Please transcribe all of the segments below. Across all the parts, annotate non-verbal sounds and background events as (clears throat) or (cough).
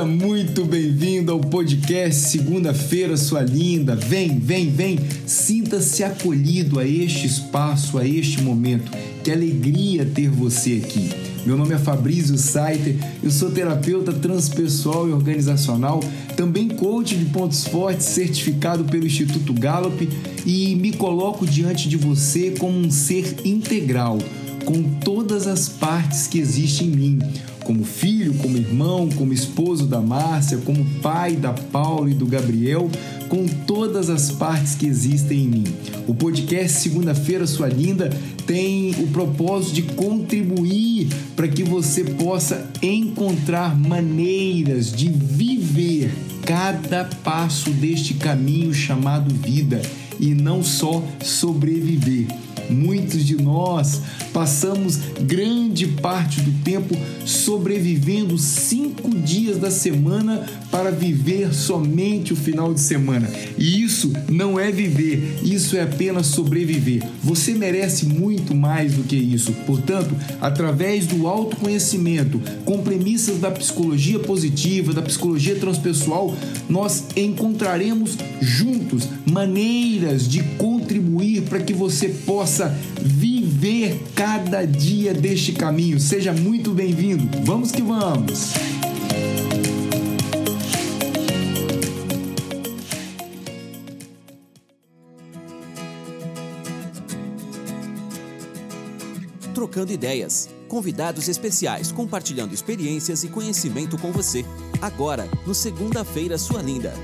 Seja muito bem-vindo ao podcast Segunda-feira, sua linda. Vem, vem, vem. Sinta-se acolhido a este espaço, a este momento. Que alegria ter você aqui. Meu nome é Fabrício Saiter, eu sou terapeuta transpessoal e organizacional, também coach de pontos fortes certificado pelo Instituto Gallup e me coloco diante de você como um ser integral, com todas as partes que existem em mim como filho, como irmão, como esposo da Márcia, como pai da Paula e do Gabriel, com todas as partes que existem em mim. O podcast Segunda-feira Sua Linda tem o propósito de contribuir para que você possa encontrar maneiras de viver cada passo deste caminho chamado vida e não só sobreviver. Muitos de nós passamos grande parte do tempo sobrevivendo cinco dias da semana para viver somente o final de semana. E isso não é viver, isso é apenas sobreviver. Você merece muito mais do que isso. Portanto, através do autoconhecimento, com premissas da psicologia positiva, da psicologia transpessoal, nós encontraremos juntos maneiras de contribuir para que você possa viver cada dia deste caminho. Seja muito bem-vindo. Vamos que vamos! Trocando ideias. Convidados especiais compartilhando experiências e conhecimento com você. Agora, no Segunda-feira Sua Linda.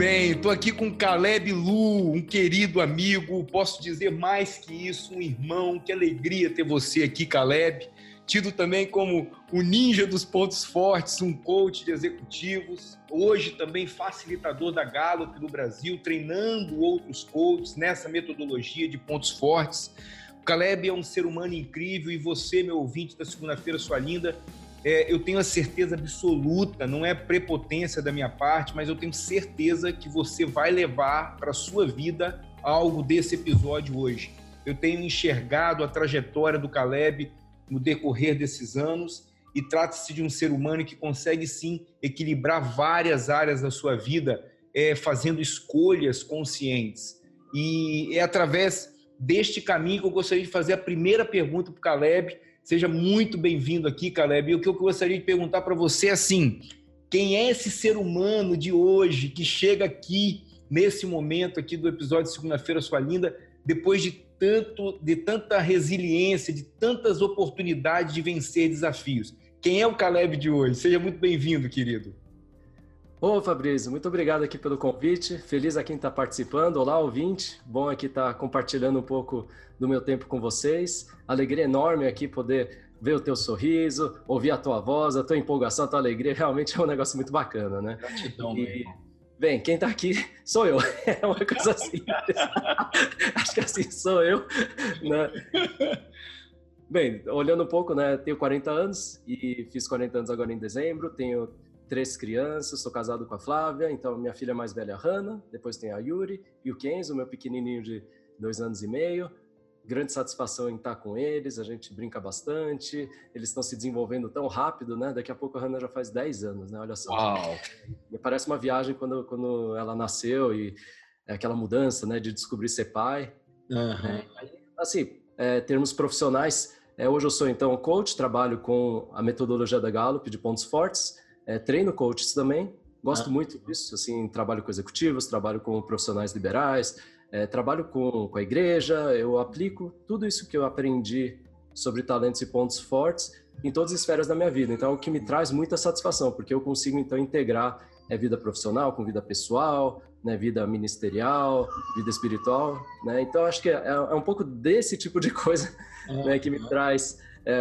Bem, estou aqui com Caleb Lu, um querido amigo, posso dizer mais que isso, um irmão. Que alegria ter você aqui, Caleb tido também como o ninja dos pontos fortes, um coach de executivos, hoje também facilitador da Gallup no Brasil, treinando outros coaches nessa metodologia de pontos fortes. O Caleb é um ser humano incrível e você, meu ouvinte da segunda-feira, sua linda, é, eu tenho a certeza absoluta, não é prepotência da minha parte, mas eu tenho certeza que você vai levar para sua vida algo desse episódio hoje. Eu tenho enxergado a trajetória do Caleb no decorrer desses anos e trata-se de um ser humano que consegue sim equilibrar várias áreas da sua vida, é, fazendo escolhas conscientes. E é através deste caminho que eu gostaria de fazer a primeira pergunta para o Caleb. Seja muito bem-vindo aqui, Caleb. E o que eu gostaria de perguntar para você é assim: quem é esse ser humano de hoje que chega aqui nesse momento aqui do episódio de segunda-feira, sua linda, depois de tanto, de tanta resiliência, de tantas oportunidades de vencer desafios. Quem é o Caleb de hoje? Seja muito bem-vindo, querido. Ô Fabrício, muito obrigado aqui pelo convite. Feliz a quem está participando. Olá, ouvinte. Bom aqui estar tá compartilhando um pouco do meu tempo com vocês. Alegria enorme aqui poder ver o teu sorriso, ouvir a tua voz, a tua empolgação, a tua alegria. Realmente é um negócio muito bacana, né? Gratidão, e... Bem, quem está aqui sou eu. (laughs) É uma coisa assim. Acho que assim sou eu. Né? Bem, olhando um pouco, né? Tenho 40 anos e fiz 40 anos agora em dezembro. Tenho três crianças, sou casado com a Flávia, então minha filha mais velha, a Hannah, depois tem a Yuri e o Kenzo, meu pequenininho de dois anos e meio grande satisfação em estar com eles, a gente brinca bastante, eles estão se desenvolvendo tão rápido, né? Daqui a pouco a Hannah já faz 10 anos, né? Olha só. Uau! Me parece uma viagem quando, quando ela nasceu e é aquela mudança, né? De descobrir ser pai. Uhum. É, assim, é, termos profissionais, é, hoje eu sou então coach, trabalho com a metodologia da Gallup de pontos fortes, é, treino coaches também, gosto uhum. muito disso, assim, trabalho com executivos, trabalho com profissionais liberais, é, trabalho com, com a igreja, eu aplico tudo isso que eu aprendi sobre talentos e pontos fortes em todas as esferas da minha vida. Então, é o que me traz muita satisfação, porque eu consigo, então, integrar é, vida profissional com vida pessoal, né, vida ministerial, vida espiritual. Né? Então, acho que é, é, um pouco desse tipo de coisa né, que me traz é,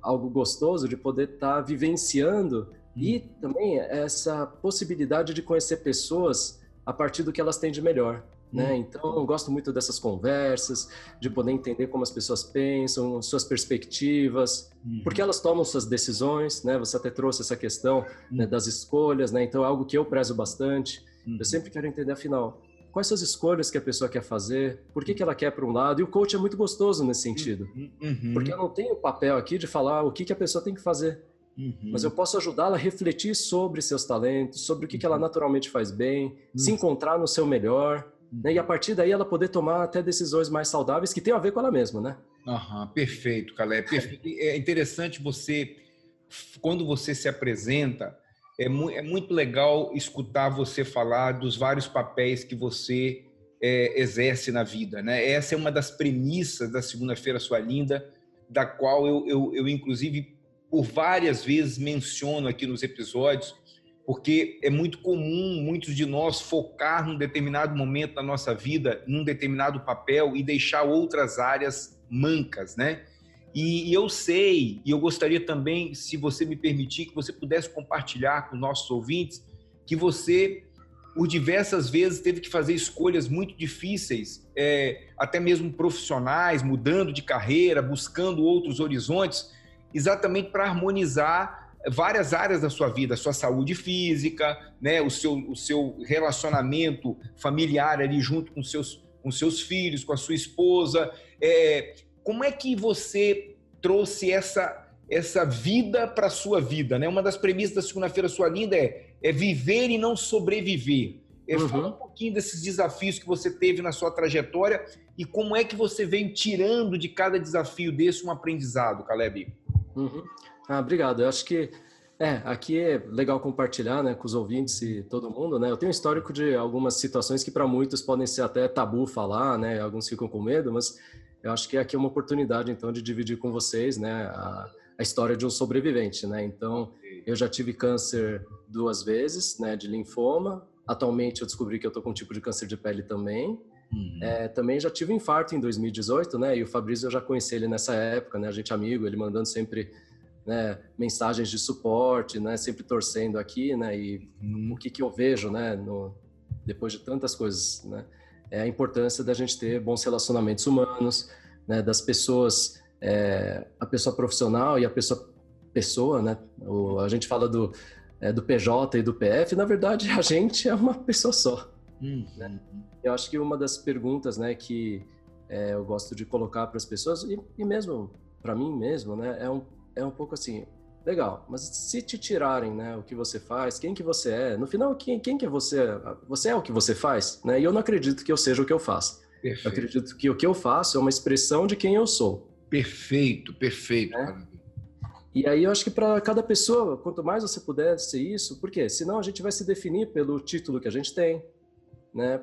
algo gostoso de poder estar tá vivenciando. E também essa possibilidade de conhecer pessoas a partir do que elas têm de melhor. Né? Hum. Então, eu gosto muito dessas conversas, de poder entender como as pessoas pensam, suas perspectivas, uhum. porque elas tomam suas decisões, né? Você até trouxe essa questão uhum. né, das escolhas, né? Então, é algo que eu prezo bastante. Uhum. Eu sempre quero entender, afinal, quais são as escolhas que a pessoa quer fazer, por que, que ela quer para um lado, e o coach é muito gostoso nesse sentido, uhum. uhum. porque eu não tenho o papel aqui de falar o que, que a pessoa tem que fazer, uhum. mas eu posso ajudá-la a refletir sobre seus talentos, sobre o que, que ela uhum. naturalmente faz bem, se uhum. encontrar no seu melhor, né? e a partir daí ela poder tomar até decisões mais saudáveis que tenham a ver com ela mesma, né? Uhum, perfeito, Calé. (laughs) É interessante você, quando você se apresenta, é, mu é muito legal escutar você falar dos vários papéis que você é, exerce na vida. Né? Essa é uma das premissas da Segunda-feira Sua Linda, da qual eu, eu, eu, inclusive, por várias vezes menciono aqui nos episódios, porque é muito comum muitos de nós focar num determinado momento da nossa vida, num determinado papel e deixar outras áreas mancas, né? E, eu sei, e eu gostaria também, se você me permitir, que você pudesse compartilhar com nossos ouvintes, que você, por diversas vezes, teve que fazer escolhas muito difíceis, é, até mesmo profissionais, mudando de carreira, buscando outros horizontes, exatamente para harmonizar várias áreas da sua vida, a sua saúde física, né, o, seu, o seu relacionamento familiar ali junto com seus, com seus filhos, com a sua esposa. É, como é que você trouxe essa essa vida para a sua vida, né? Uma das premissas da segunda-feira sua linda é, é viver e não sobreviver. É, uhum. Fala um pouquinho desses desafios que você teve na sua trajetória e como é que você vem tirando de cada desafio desse um aprendizado, Caleb. Uhum. Ah, obrigado. Eu acho que é, aqui é legal compartilhar, né, com os ouvintes e todo mundo, né? Eu tenho um histórico de algumas situações que para muitos podem ser até tabu falar, né? Alguns ficam com medo, mas eu acho que aqui é uma oportunidade, então, de dividir com vocês, né, a, a história de um sobrevivente, né? Então, eu já tive câncer duas vezes, né, de linfoma. Atualmente, eu descobri que eu tô com um tipo de câncer de pele também. Uhum. É, também já tive infarto em 2018, né? E o Fabrício eu já conheci ele nessa época, né? A gente amigo, ele mandando sempre né, mensagens de suporte, né? Sempre torcendo aqui, né? E uhum. o que que eu vejo, né? No, depois de tantas coisas, né? é a importância da gente ter bons relacionamentos humanos, né, das pessoas, é, a pessoa profissional e a pessoa pessoa, né? O, a gente fala do, é, do PJ e do PF, na verdade (laughs) a gente é uma pessoa só. Uhum. Né? Eu acho que uma das perguntas, né, que é, eu gosto de colocar para as pessoas e, e mesmo para mim mesmo, né, é um é um pouco assim, Legal, mas se te tirarem, né, o que você faz, quem que você é, no final, quem, quem que é você? Você é o que você faz, né? E eu não acredito que eu seja o que eu faço. Perfeito. Eu acredito que o que eu faço é uma expressão de quem eu sou. Perfeito, perfeito. Né? E aí eu acho que para cada pessoa, quanto mais você puder ser isso, porque senão a gente vai se definir pelo título que a gente tem, né?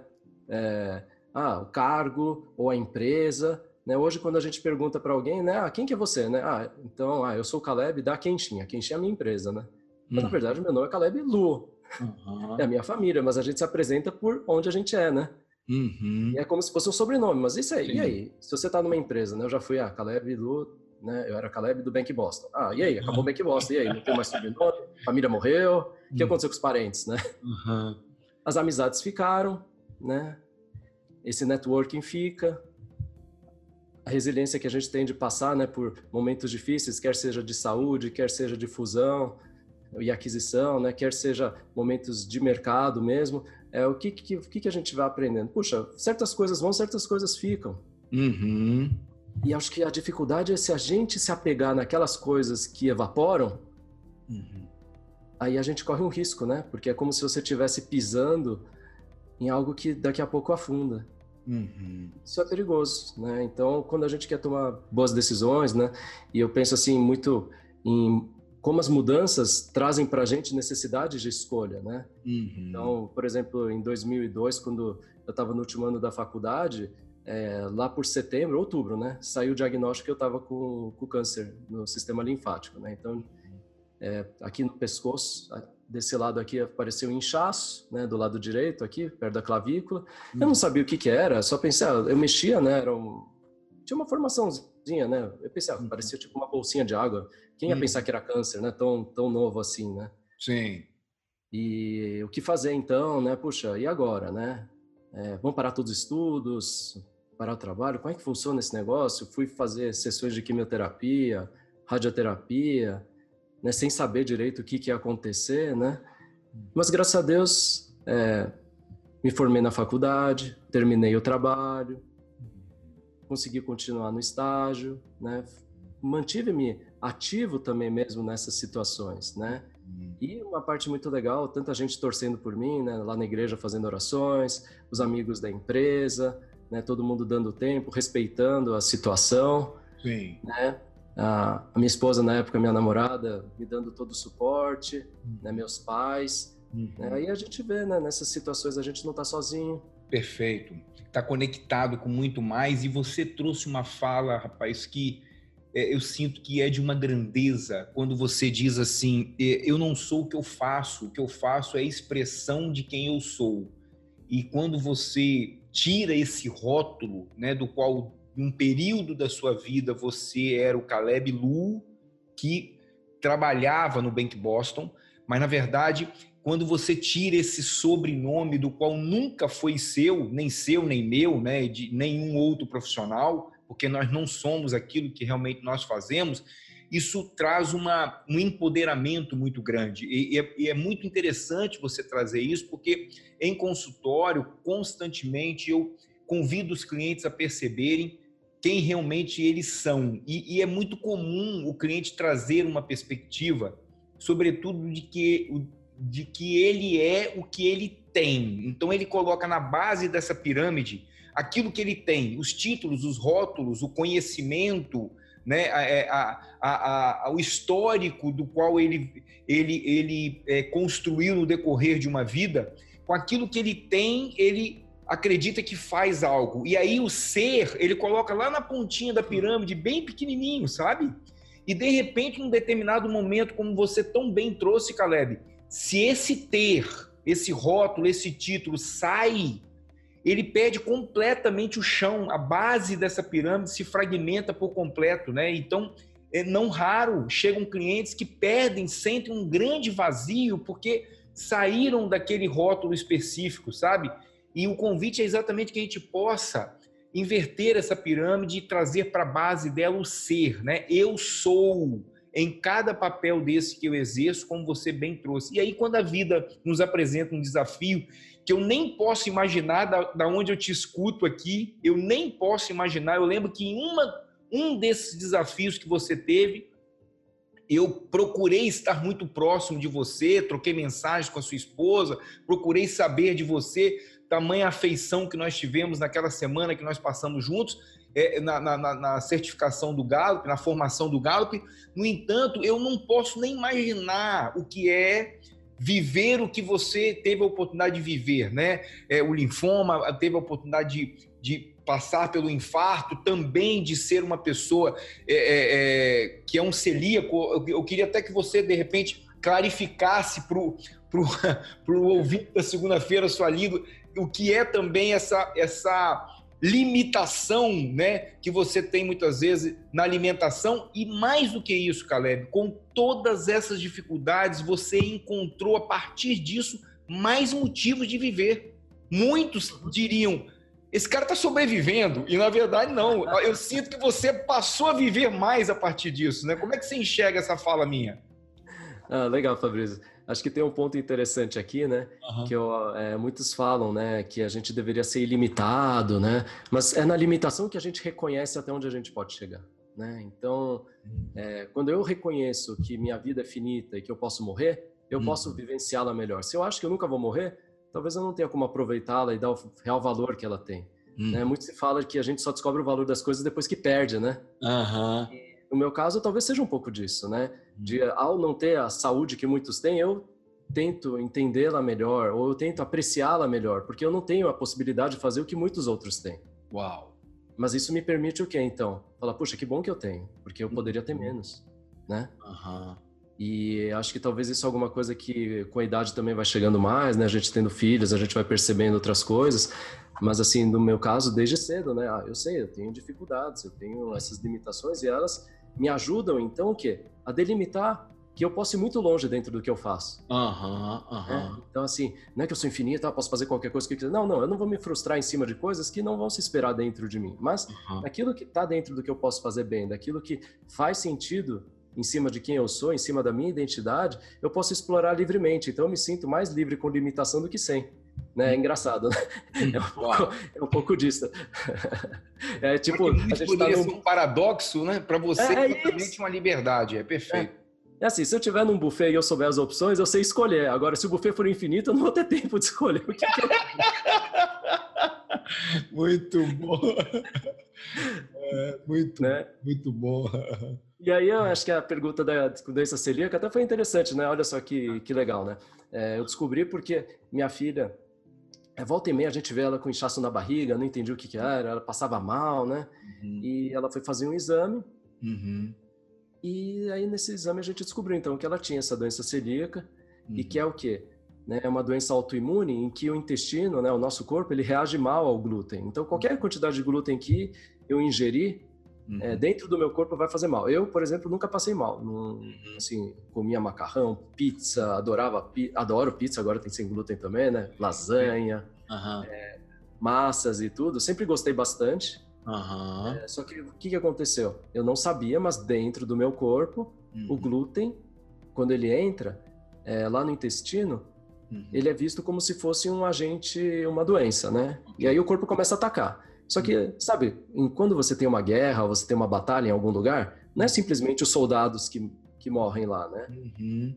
É, ah, o cargo ou a empresa, né? Hoje, quando a gente pergunta para alguém, né, ah, quem que é você? Né? Ah, então, ah, eu sou o Caleb da Quentinha. Quentinha é a minha empresa, né? Mas, na uhum. verdade, meu nome é Caleb Lu. Uhum. É a minha família, mas a gente se apresenta por onde a gente é, né? Uhum. é como se fosse um sobrenome, mas isso aí, Sim. e aí? Se você está numa empresa, né? Eu já fui, ah, Caleb Lu, né? Eu era Caleb do Bank Boston. Ah, e aí? Acabou o Bank Boston, e aí? Não tem mais sobrenome? Família morreu? O que uhum. aconteceu com os parentes, né? Uhum. As amizades ficaram, né? Esse networking fica, a resiliência que a gente tem de passar né, por momentos difíceis, quer seja de saúde, quer seja de fusão e aquisição, né, quer seja momentos de mercado mesmo, é o que, que, que, que a gente vai aprendendo. Puxa, certas coisas vão, certas coisas ficam. Uhum. E acho que a dificuldade é se a gente se apegar naquelas coisas que evaporam, uhum. Aí a gente corre um risco, né? Porque é como se você estivesse pisando em algo que daqui a pouco afunda. Uhum. Isso é perigoso, né? Então, quando a gente quer tomar boas decisões, né? E eu penso assim muito em como as mudanças trazem para a gente necessidade de escolha, né? Uhum. Então, por exemplo, em 2002, quando eu estava no último ano da faculdade, é, lá por setembro, outubro, né? Saiu o diagnóstico que eu estava com, com câncer no sistema linfático, né? Então, é, aqui no pescoço, desse lado aqui apareceu um inchaço, né, do lado direito aqui, perto da clavícula. Hum. Eu não sabia o que que era, só pensei, ah, eu mexia, né, era um... tinha uma formaçãozinha, né, eu pensei, ah, parecia tipo uma bolsinha de água. Quem ia hum. pensar que era câncer, né, tão, tão novo assim, né? Sim. E o que fazer então, né, puxa, e agora, né? É, vamos parar todos os estudos, parar o trabalho, como é que funciona esse negócio? Fui fazer sessões de quimioterapia, radioterapia, né, sem saber direito o que, que ia acontecer, né? Mas graças a Deus é, me formei na faculdade, terminei o trabalho, consegui continuar no estágio, né? Mantive-me ativo também mesmo nessas situações, né? Uhum. E uma parte muito legal, tanta gente torcendo por mim, né? Lá na igreja fazendo orações, os amigos da empresa, né? Todo mundo dando tempo, respeitando a situação. Sim. Né? A, minha esposa na época, minha namorada, me dando todo o suporte, uhum. né? Meus pais. Uhum. Né? Aí a gente vê, né? Nessas situações a gente não está sozinho. Perfeito. Está conectado com muito mais e você trouxe uma fala, rapaz, que é, eu sinto que é de uma grandeza quando você diz assim: eu não sou o que eu faço, o que eu faço é a expressão de quem eu sou. E quando você tira esse rótulo, né, do qual um período da sua vida você era o Caleb Lu, que trabalhava no Bank Boston, mas na verdade quando você tira esse sobrenome do qual nunca foi seu, nem seu, nem meu, né, de nenhum outro profissional, porque nós não somos aquilo que realmente nós fazemos, isso traz uma, um empoderamento muito grande. E, é, e, é, muito interessante você trazer isso, porque em consultório, constantemente, eu convido os clientes a perceberem quem realmente eles são. E, e é muito comum o cliente trazer uma perspectiva, sobretudo de que de que ele é o que ele tem. Então ele coloca na base dessa pirâmide aquilo que ele tem, os títulos, os rótulos, o conhecimento, né, a, é, a, a, o histórico do qual ele, ele, ele é, construiu no decorrer de uma vida, com aquilo que ele tem, ele acredita que faz algo. E aí o ser, ele coloca lá na pontinha da pirâmide, bem pequenininho, sabe? E de repente, num determinado momento, como você tão bem trouxe, Caleb, se esse ter, esse rótulo, esse título sai, ele perde completamente o chão, a base dessa pirâmide se fragmenta por completo, né? Então, é não raro chegam clientes que perdem, sentem um grande vazio porque saíram daquele rótulo específico, sabe? E o convite é exatamente que a gente possa inverter essa pirâmide e trazer para a base dela o ser, né? Eu sou em cada papel desse que eu exerço, como você bem trouxe. E aí, quando a vida nos apresenta um desafio que eu nem posso imaginar da, da onde eu te escuto aqui, eu nem posso imaginar. Eu lembro que em uma, um desses desafios que você teve, eu procurei estar muito próximo de você, troquei mensagens com a sua esposa, procurei saber de você, tamanha afeição que nós tivemos naquela semana que nós passamos juntos, é, na, na, na, certificação do Gallup, na formação do Gallup. No entanto, eu não posso nem imaginar o que é viver o que você teve a oportunidade de viver, né? É, o linfoma teve a oportunidade de, de passar pelo infarto, também de ser uma pessoa é, é, é que é um celíaco. Eu, eu, queria até que você, de repente, clarificasse para o (laughs) ouvinte da segunda-feira sua língua o que é também essa, essa limitação né, que você tem muitas vezes na alimentação e mais do que isso, Caleb, com todas essas dificuldades, você encontrou a partir disso mais motivos de viver. Muitos diriam: esse cara está sobrevivendo e na verdade não. Eu sinto que você passou a viver mais a partir disso, né? Como é que você enxerga essa fala minha? Ah, legal, Fabrício. Acho que tem um ponto interessante aqui, né? Uhum. Que eu, é, muitos falam, né? Que a gente deveria ser ilimitado, né? Mas é na limitação que a gente reconhece até onde a gente pode chegar, né? Então, uhum. é, quando eu reconheço que minha vida é finita e que eu posso morrer, eu uhum. posso vivenciá-la melhor. Se eu acho que eu nunca vou morrer, talvez eu não tenha como aproveitá-la e dar o real valor que ela tem. Né? Muito se fala que a gente só descobre o valor das coisas depois que perde, né? Uhum. E, no meu caso, talvez seja um pouco disso, né? De ao não ter a saúde que muitos têm, eu tento entendê-la melhor ou eu tento apreciá-la melhor, porque eu não tenho a possibilidade de fazer o que muitos outros têm. Uau. Mas isso me permite o quê, então? Falar, puxa, que bom que eu tenho, porque eu poderia ter uhum. menos, né? Uhum. E acho que talvez isso é alguma coisa que com a idade também vai chegando mais, né? A gente tendo filhos, a gente vai percebendo outras coisas. Mas assim, no meu caso, desde cedo, né? Ah, eu sei, eu tenho dificuldades, eu tenho essas limitações e elas me ajudam, então, o quê? A delimitar que eu posso ir muito longe dentro do que eu faço. Aham, uhum, aham. Uhum. É? Então, assim, não é que eu sou infinito, eu posso fazer qualquer coisa que eu quiser. Não, não, eu não vou me frustrar em cima de coisas que não vão se esperar dentro de mim. Mas uhum. aquilo que está dentro do que eu posso fazer bem, daquilo que faz sentido em cima de quem eu sou, em cima da minha identidade, eu posso explorar livremente. Então, eu me sinto mais livre com limitação do que sem. Né? É engraçado, né? É um pouco, é um pouco disso. É tipo, a gente poderia tá num... um paradoxo, né? Para você, é, é exatamente uma liberdade, é perfeito. É. é. assim, se eu tiver num buffet e eu souber as opções, eu sei escolher. Agora, se o buffet for infinito, eu não vou ter (laughs) tempo de escolher o que, que eu (laughs) Muito bom. É, muito, né? muito bom. E aí eu acho que a pergunta da doença celíaca até foi interessante, né? Olha só que, que legal, né? É, eu descobri porque minha filha, é, volta e meia a gente vê ela com inchaço na barriga, não entendi o que, que era, ela passava mal, né? Uhum. E ela foi fazer um exame. Uhum. E aí nesse exame a gente descobriu então que ela tinha essa doença celíaca uhum. e que é o quê? Né, é uma doença autoimune em que o intestino, né, o nosso corpo, ele reage mal ao glúten. Então qualquer quantidade de glúten que eu ingerir uhum. é, dentro do meu corpo vai fazer mal. Eu, por exemplo, nunca passei mal. Não, uhum. assim, comia macarrão, pizza, adorava, adoro pizza, agora tem sem glúten também, né? Lasanha, uhum. é, massas e tudo. Sempre gostei bastante. É, só que o que, que aconteceu? Eu não sabia, mas dentro do meu corpo, o uhum. glúten, quando ele entra é, lá no intestino, Uhum. ele é visto como se fosse um agente, uma doença, né? E aí o corpo começa a atacar. Só que, sabe, quando você tem uma guerra, você tem uma batalha em algum lugar, não é simplesmente os soldados que, que morrem lá, né? Uhum.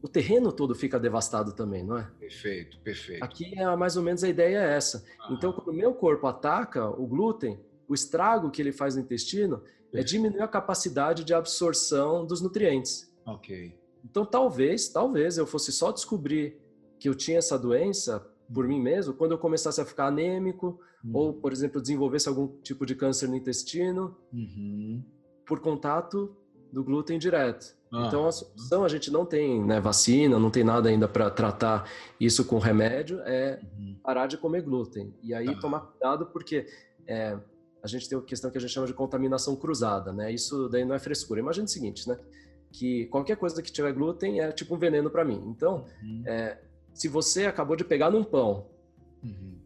O terreno todo fica devastado também, não é? Perfeito, perfeito. Aqui é mais ou menos a ideia é essa. Então, quando o meu corpo ataca o glúten, o estrago que ele faz no intestino perfeito. é diminuir a capacidade de absorção dos nutrientes. Ok. Então, talvez, talvez eu fosse só descobrir que eu tinha essa doença por mim mesmo quando eu começasse a ficar anêmico, uhum. ou, por exemplo, desenvolvesse algum tipo de câncer no intestino uhum. por contato do glúten direto. Ah. Então, a solução, a gente não tem né, vacina, não tem nada ainda para tratar isso com remédio, é uhum. parar de comer glúten. E aí, tá. tomar cuidado, porque é, a gente tem uma questão que a gente chama de contaminação cruzada, né? Isso daí não é frescura. Imagina o seguinte, né? Que qualquer coisa que tiver glúten é tipo um veneno para mim. Então, uhum. é, se você acabou de pegar num pão, uhum.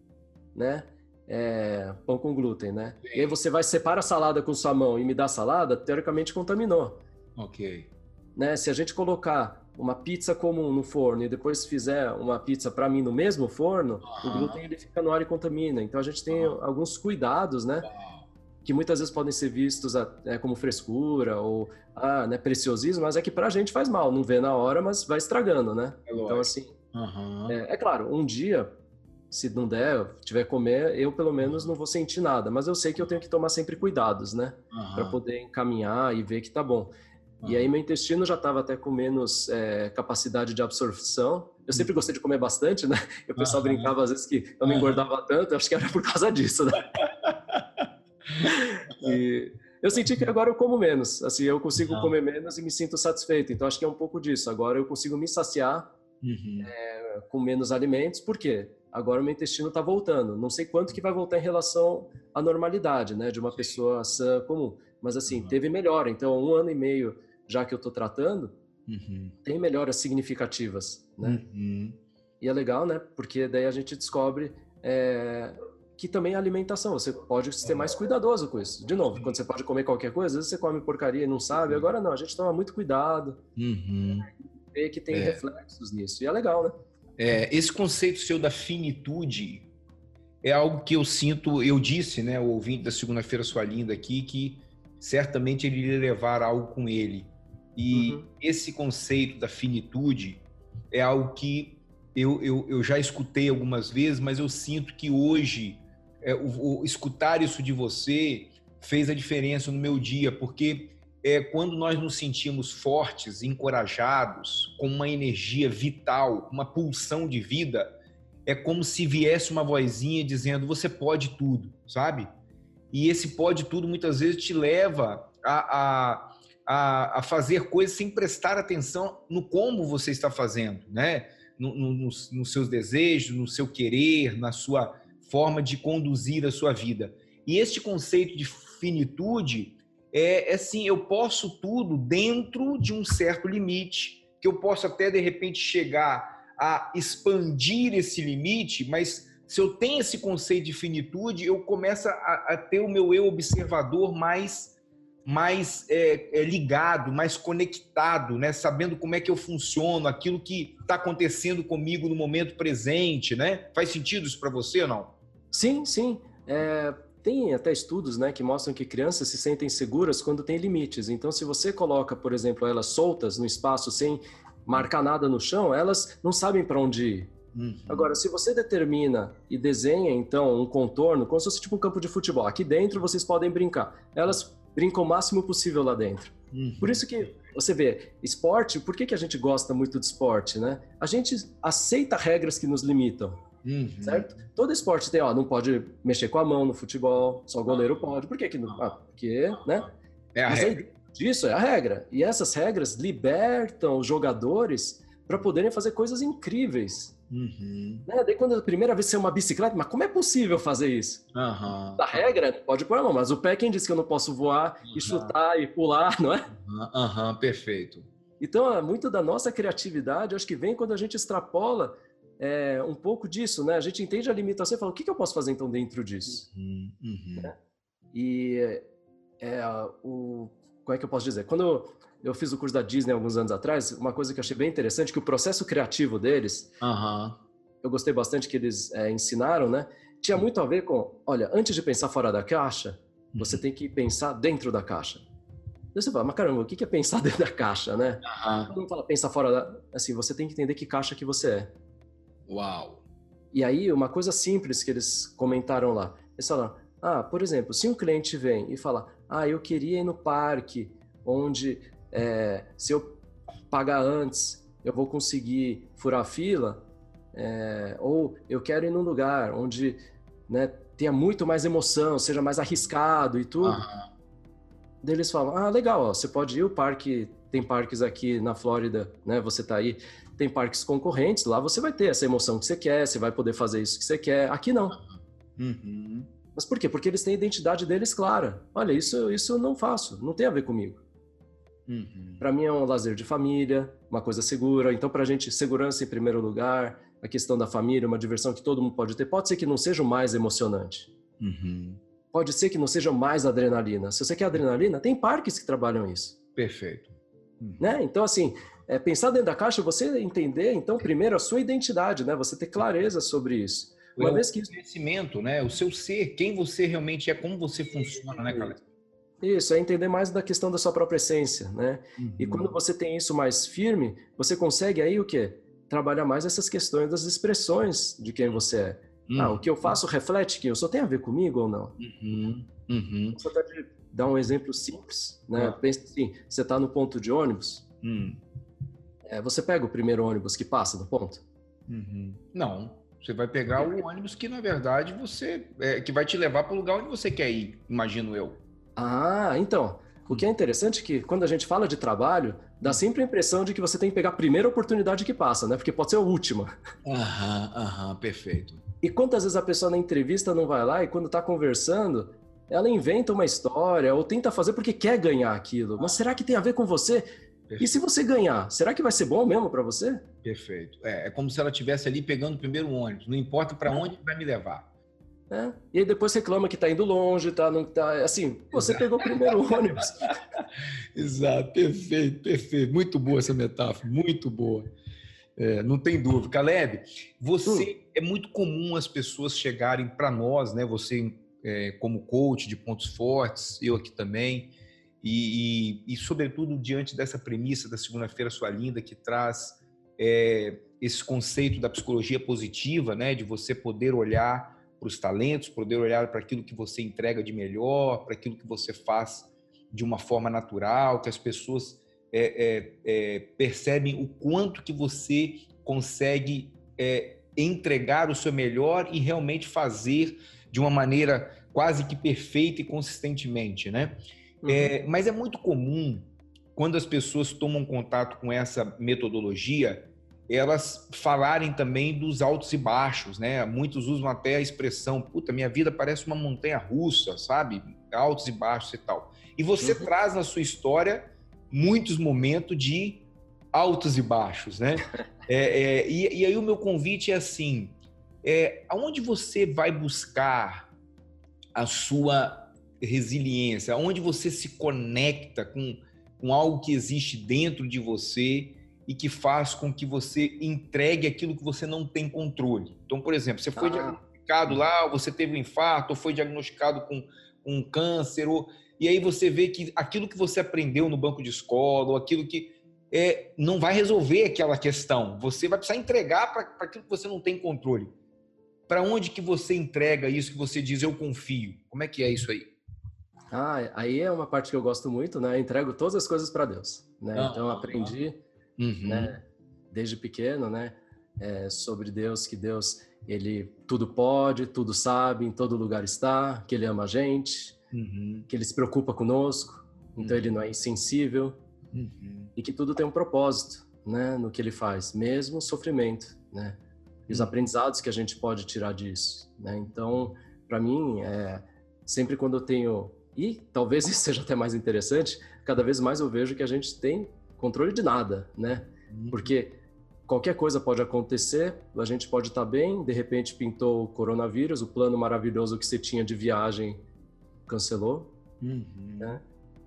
né? é, pão com glúten, né? Sim. E aí você vai separar a salada com sua mão e me dá a salada, teoricamente contaminou. Ok. Né? Se a gente colocar uma pizza comum no forno e depois fizer uma pizza para mim no mesmo forno, uhum. o glúten ele fica no ar e contamina. Então a gente tem uhum. alguns cuidados, né? Que muitas vezes podem ser vistos é, como frescura ou ah, né, preciosismo, mas é que pra gente faz mal, não vê na hora, mas vai estragando, né? É então, assim, uhum. é, é claro, um dia se não der, tiver comer, eu pelo menos não vou sentir nada. Mas eu sei que eu tenho que tomar sempre cuidados, né? Uhum. Para poder encaminhar e ver que tá bom. Uhum. E aí meu intestino já estava até com menos é, capacidade de absorção. Eu sempre gostei de comer bastante, né? E (laughs) o pessoal brincava às vezes que eu não engordava tanto. Eu acho que era por causa disso, né? (laughs) e eu senti que agora eu como menos. Assim, eu consigo comer menos e me sinto satisfeito. Então acho que é um pouco disso. Agora eu consigo me saciar uhum. é, com menos alimentos. Por quê? agora o meu intestino está voltando. Não sei quanto que vai voltar em relação à normalidade, né, de uma pessoa sã comum. Mas assim, uhum. teve melhora. Então, um ano e meio já que eu estou tratando, uhum. tem melhoras significativas, né? Uhum. E é legal, né? Porque daí a gente descobre é, que também a alimentação, você pode ser mais cuidadoso com isso. De novo, quando você pode comer qualquer coisa, às vezes você come porcaria e não sabe. Agora não, a gente toma muito cuidado. Uhum. Vê que tem é. reflexos nisso. E é legal, né? É, esse conceito seu da finitude é algo que eu sinto, eu disse, né, o ouvinte da segunda-feira sua linda aqui, que certamente ele iria levar algo com ele. E uhum. esse conceito da finitude é algo que eu, eu, eu já escutei algumas vezes, mas eu sinto que hoje é, o, o escutar isso de você fez a diferença no meu dia, porque é, quando nós nos sentimos fortes, encorajados, com uma energia vital, uma pulsão de vida, é como se viesse uma vozinha dizendo: você pode tudo, sabe? E esse pode tudo muitas vezes te leva a, a, a, a fazer coisas sem prestar atenção no como você está fazendo, né? No, no, nos, nos seus desejos, no seu querer, na sua forma de conduzir a sua vida. E este conceito de finitude é, é assim, eu posso tudo dentro de um certo limite, que eu posso até de repente chegar a expandir esse limite, mas se eu tenho esse conceito de finitude, eu começo a, a ter o meu eu observador mais mais é, é, ligado, mais conectado, né? Sabendo como é que eu funciono, aquilo que está acontecendo comigo no momento presente, né? Faz sentido isso para você ou não? Sim, sim. É, tem até estudos, né, que mostram que crianças se sentem seguras quando tem limites. Então, se você coloca, por exemplo, elas soltas no espaço sem marcar nada no chão, elas não sabem para onde ir. Uhum. Agora, se você determina e desenha, então, um contorno, como se fosse tipo um campo de futebol, aqui dentro vocês podem brincar. Elas brincam o máximo possível lá dentro. Uhum. Por isso que você vê, esporte, por que, que a gente gosta muito de esporte, né? A gente aceita regras que nos limitam, uhum. certo? Todo esporte tem, ó, não pode mexer com a mão no futebol, só o goleiro pode. Por que que não? Ah, porque, né? É a Mas regra. Isso é a regra. E essas regras libertam os jogadores para poderem fazer coisas incríveis. Uhum. Né? Daí quando a primeira vez você é uma bicicleta, mas como é possível fazer isso? Uhum. Da regra, pode pôr a mão, mas o pé quem disse que eu não posso voar uhum. e chutar e pular, (laughs) não é? Aham, perfeito. Então, é muito da nossa criatividade, acho que vem quando a gente extrapola é, um pouco disso, né? A gente entende a limitação e fala, o que, que eu posso fazer então dentro disso? Uhum, uhum. É. E é, o, como é que eu posso dizer? Quando eu fiz o curso da Disney alguns anos atrás, uma coisa que eu achei bem interessante, que o processo criativo deles, uhum. eu gostei bastante que eles é, ensinaram, né? Tinha muito a ver com, olha, antes de pensar fora da caixa, uhum. você tem que pensar dentro da caixa. E você fala, mas caramba, o que é pensar (laughs) dentro da caixa, né? Uhum. Mundo fala, pensar fora da... Assim, você tem que entender que caixa que você é. Uau! E aí, uma coisa simples que eles comentaram lá, eles falaram, ah, por exemplo, se um cliente vem e fala, ah, eu queria ir no parque onde é, se eu pagar antes, eu vou conseguir furar a fila, é, ou eu quero ir num lugar onde né, tenha muito mais emoção, seja mais arriscado e tudo. Uhum. Daí eles falam, ah, legal, ó, você pode ir, o parque, tem parques aqui na Flórida, né, você tá aí, tem parques concorrentes, lá você vai ter essa emoção que você quer, você vai poder fazer isso que você quer, aqui não. Uhum. Mas por quê? Porque eles têm a identidade deles clara. Olha, isso, isso eu não faço, não tem a ver comigo. Uhum. Para mim é um lazer de família, uma coisa segura. Então, para a gente, segurança em primeiro lugar, a questão da família, uma diversão que todo mundo pode ter. Pode ser que não seja o mais emocionante. Uhum. Pode ser que não seja mais adrenalina. Se você quer adrenalina, tem parques que trabalham isso. Perfeito. Uhum. Né? Então, assim, é, pensar dentro da caixa, você entender, então, primeiro, a sua identidade, né? Você ter clareza sobre isso. Uma o vez que... conhecimento, né? O seu ser, quem você realmente é, como você funciona, né, cara? Isso, é entender mais da questão da sua própria essência, né? Uhum. E quando você tem isso mais firme, você consegue aí o quê? Trabalhar mais essas questões das expressões de quem você é. Uhum. Ah, o que eu faço reflete quem eu sou, tem a ver comigo ou não? Uhum. Uhum. Só dar um exemplo simples, né? Pensa assim, você está no ponto de ônibus, hum. É, você pega o primeiro ônibus que passa no ponto? Uhum. Não, você vai pegar o ônibus que na verdade você é, que vai te levar para o lugar onde você quer ir, imagino eu. Ah, então. O que é interessante é que quando a gente fala de trabalho, dá sempre a impressão de que você tem que pegar a primeira oportunidade que passa, né? Porque pode ser a última. Aham, aham, perfeito. E quantas vezes a pessoa na entrevista não vai lá e quando está conversando, ela inventa uma história ou tenta fazer porque quer ganhar aquilo. Mas será que tem a ver com você? Perfeito. E se você ganhar, será que vai ser bom mesmo para você? Perfeito. É, é, como se ela estivesse ali pegando o primeiro ônibus. Não importa para onde vai me levar. É. E aí depois reclama que está indo longe, tá, não tá. Assim, você Exato. pegou o primeiro (laughs) ônibus. Exato, perfeito, perfeito. Muito boa essa metáfora, muito boa. É, não tem dúvida. Caleb, você hum. é muito comum as pessoas chegarem para nós, né? Você é, como coach de pontos fortes, eu aqui também, e, e, e sobretudo diante dessa premissa da segunda-feira sua linda que traz é, esse conceito da psicologia positiva, né? De você poder olhar para os talentos, poder olhar para aquilo que você entrega de melhor, para aquilo que você faz de uma forma natural, que as pessoas é, é, é, percebem o quanto que você consegue é, entregar o seu melhor e realmente fazer de uma maneira quase que perfeita e consistentemente, né? Uhum. É, mas é muito comum quando as pessoas tomam contato com essa metodologia elas falarem também dos altos e baixos, né? Muitos usam até a expressão, puta, minha vida parece uma montanha russa, sabe? Altos e baixos e tal. E você uhum. traz na sua história muitos momentos de altos e baixos, né? (laughs) é, é, e, e, aí o meu convite é assim, é, aonde você vai buscar a sua resiliência? Onde você se conecta com, com algo que existe dentro de você e que faz com que você entregue aquilo que você não tem controle? Então, por exemplo, você foi ah. diagnosticado lá, você teve um infarto, ou foi diagnosticado com, com um câncer, ou, e aí você vê que aquilo que você aprendeu no banco de escola, ou aquilo que é, não vai resolver aquela questão. Você vai precisar entregar para aquilo que você não tem controle. Para onde que você entrega isso que você diz eu confio? Como é que é isso aí? Ah, aí é uma parte que eu gosto muito, né? Eu entrego todas as coisas para Deus, né? Ah, então aprendi, uhum. né? Desde pequeno, né? É, sobre Deus, que Deus ele tudo pode, tudo sabe, em todo lugar está, que Ele ama a gente, uhum. que Ele se preocupa conosco, então uhum. Ele não é insensível uhum. e que tudo tem um propósito, né? No que Ele faz, mesmo o sofrimento, né? E os uhum. aprendizados que a gente pode tirar disso, né? Então, para mim, é, sempre quando eu tenho e talvez isso seja até mais interessante, cada vez mais eu vejo que a gente tem controle de nada, né? Uhum. Porque qualquer coisa pode acontecer, a gente pode estar bem, de repente pintou o coronavírus, o plano maravilhoso que você tinha de viagem cancelou, uhum. né?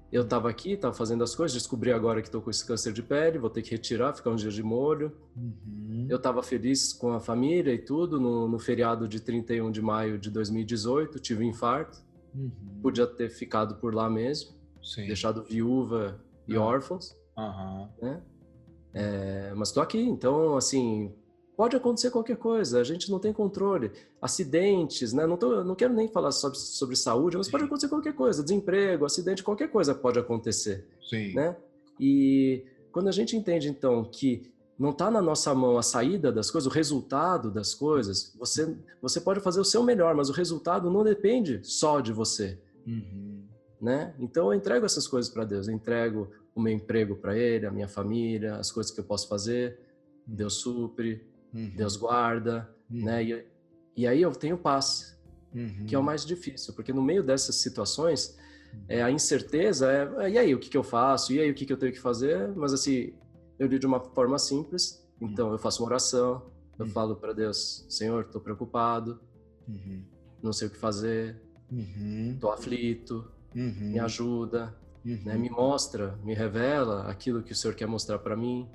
Eu estava aqui, estava fazendo as coisas, descobri agora que estou com esse câncer de pele, vou ter que retirar, ficar uns dias de molho. Uhum. Eu estava feliz com a família e tudo, no, no, feriado de 31 de maio de 2018, tive um infarto. Uhum. Podia ter ficado por lá mesmo, Sim. deixado viúva e uhum. órfãos, né? É, mas estou aqui, então, assim, pode acontecer qualquer coisa, a gente não tem controle. Acidentes, né? Não, tô, não quero nem falar sobre, sobre saúde, mas Sim. pode acontecer qualquer coisa, desemprego, acidente, qualquer coisa pode acontecer. Sim. Né? E quando a gente entende, então, que não está na nossa mão a saída das coisas, o resultado das coisas. Você, você pode fazer o seu melhor, mas o resultado não depende só de você. Uhum. Né? Então eu entrego essas coisas para Deus. Eu entrego o meu emprego para Ele, a minha família, as coisas que eu posso fazer. Uhum. Deus supre, uhum. Deus guarda, uhum. né? E, e, aí eu tenho paz, que é o uhum. mais difícil, porque no meio dessas situações é, a incerteza é, e aí, o que, que eu faço? E aí, o que, que eu tenho que fazer? Mas assim, eu lido de uma forma simples. Então, eu faço uma oração, eu uhum. falo para Deus: Senhor, estou preocupado, uhum. não sei o que fazer, estou uhum. aflito, me uhum. ajuda, né? me mostra, me revela aquilo que o Senhor quer mostrar para mim.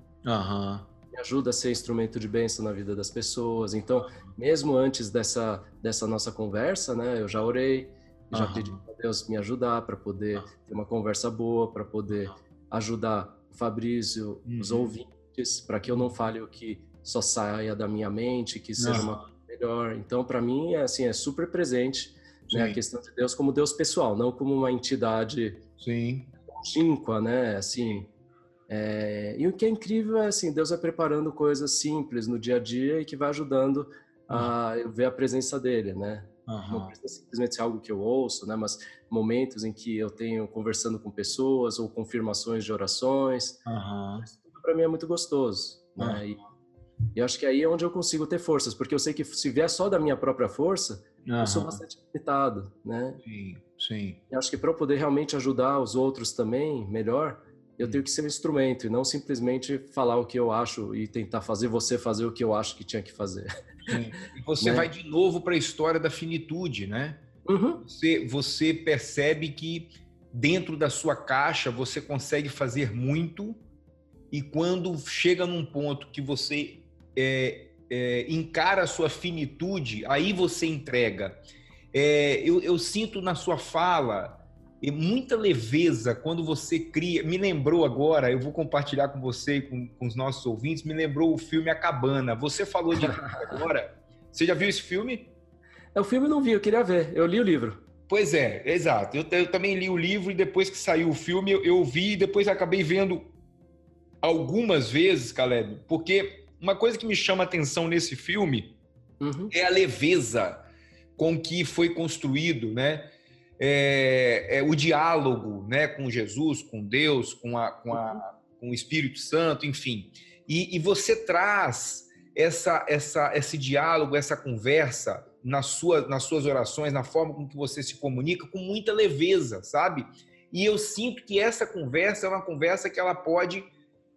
Me ajuda a ser instrumento de bênção na vida das pessoas. Então, mesmo antes dessa, dessa nossa conversa, né, eu já orei, já pedi para Deus me ajudar para poder ter uma conversa boa, para poder ajudar Fabrício, uhum. os ouvintes, para que eu não fale o que só saia da minha mente, que seja uma melhor. Então, para mim, é assim, é super presente né, a questão de Deus como Deus pessoal, não como uma entidade Sim. longínqua, né? Assim, é... E o que é incrível é assim, Deus vai preparando coisas simples no dia a dia e que vai ajudando a uhum. ver a presença dele, né? Uhum. Não precisa simplesmente ser algo que eu ouço, né? Mas momentos em que eu tenho conversando com pessoas ou confirmações de orações. Uhum. Para mim é muito gostoso, uhum. né? E, e acho que aí é onde eu consigo ter forças, porque eu sei que se vier só da minha própria força, eu sou bastante limitado, né? Sim, sim. E acho que para eu poder realmente ajudar os outros também melhor, eu tenho que ser um instrumento e não simplesmente falar o que eu acho e tentar fazer você fazer o que eu acho que tinha que fazer. E você (laughs) né? vai de novo para a história da finitude, né? Uhum. Você, você percebe que dentro da sua caixa você consegue fazer muito e quando chega num ponto que você é, é, encara a sua finitude, aí você entrega. É, eu, eu sinto na sua fala e muita leveza quando você cria. Me lembrou agora, eu vou compartilhar com você e com, com, os nossos ouvintes, me lembrou o filme A Cabana. Você falou de (laughs) agora. Você já viu esse filme? É, o filme eu não vi, eu queria ver. Eu li o livro. Pois é, exato. Eu, eu também li o livro e depois que saiu o filme eu, eu vi e depois acabei vendo algumas vezes, Caleb, porque uma coisa que me chama a atenção nesse filme uhum. é a leveza com que foi construído, né? É, é, o diálogo né, com Jesus, com Deus, com, a, com, a, com o Espírito Santo, enfim. E, e, você traz essa, essa, esse diálogo, essa conversa nas suas, nas suas orações, na forma com que você se comunica, com muita leveza, sabe? E eu sinto que essa conversa é uma conversa que ela pode,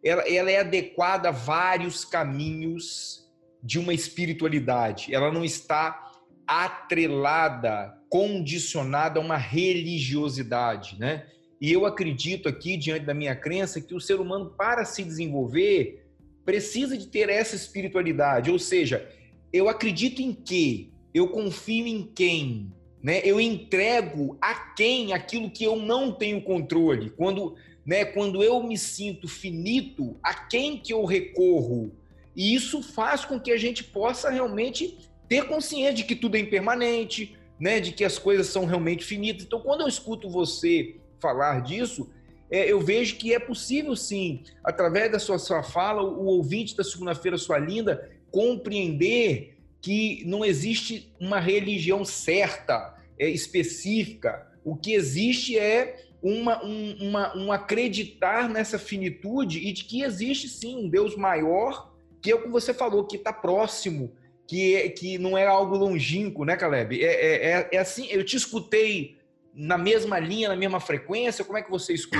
ela, ela é adequada a vários caminhos de uma espiritualidade. Ela não está atrelada, condicionada a uma religiosidade, né? E eu acredito aqui, diante da minha crença, que o ser humano, para se desenvolver, precisa de ter essa espiritualidade. Ou seja, eu acredito em quê? Eu confio em quem? Né? Eu entrego a quem aquilo que eu não tenho controle. Quando, né, quando eu me sinto finito, a quem que eu recorro? E isso faz com que a gente possa realmente ter consciência de que tudo é impermanente, né, de que as coisas são realmente finitas. Então, quando eu escuto você falar disso, é, eu vejo que é possível sim, através da sua, sua fala, o, ouvinte da segunda-feira, sua linda, compreender que não existe uma religião certa, é, específica. O que existe é uma, um, uma, um acreditar nessa finitude e de que existe sim um Deus maior, que é o que você falou, que está próximo, que, é, que não é algo longínquo, né, Caleb? É, é, é, é assim, eu te escutei na mesma linha, na mesma frequência? Como é que você escuta?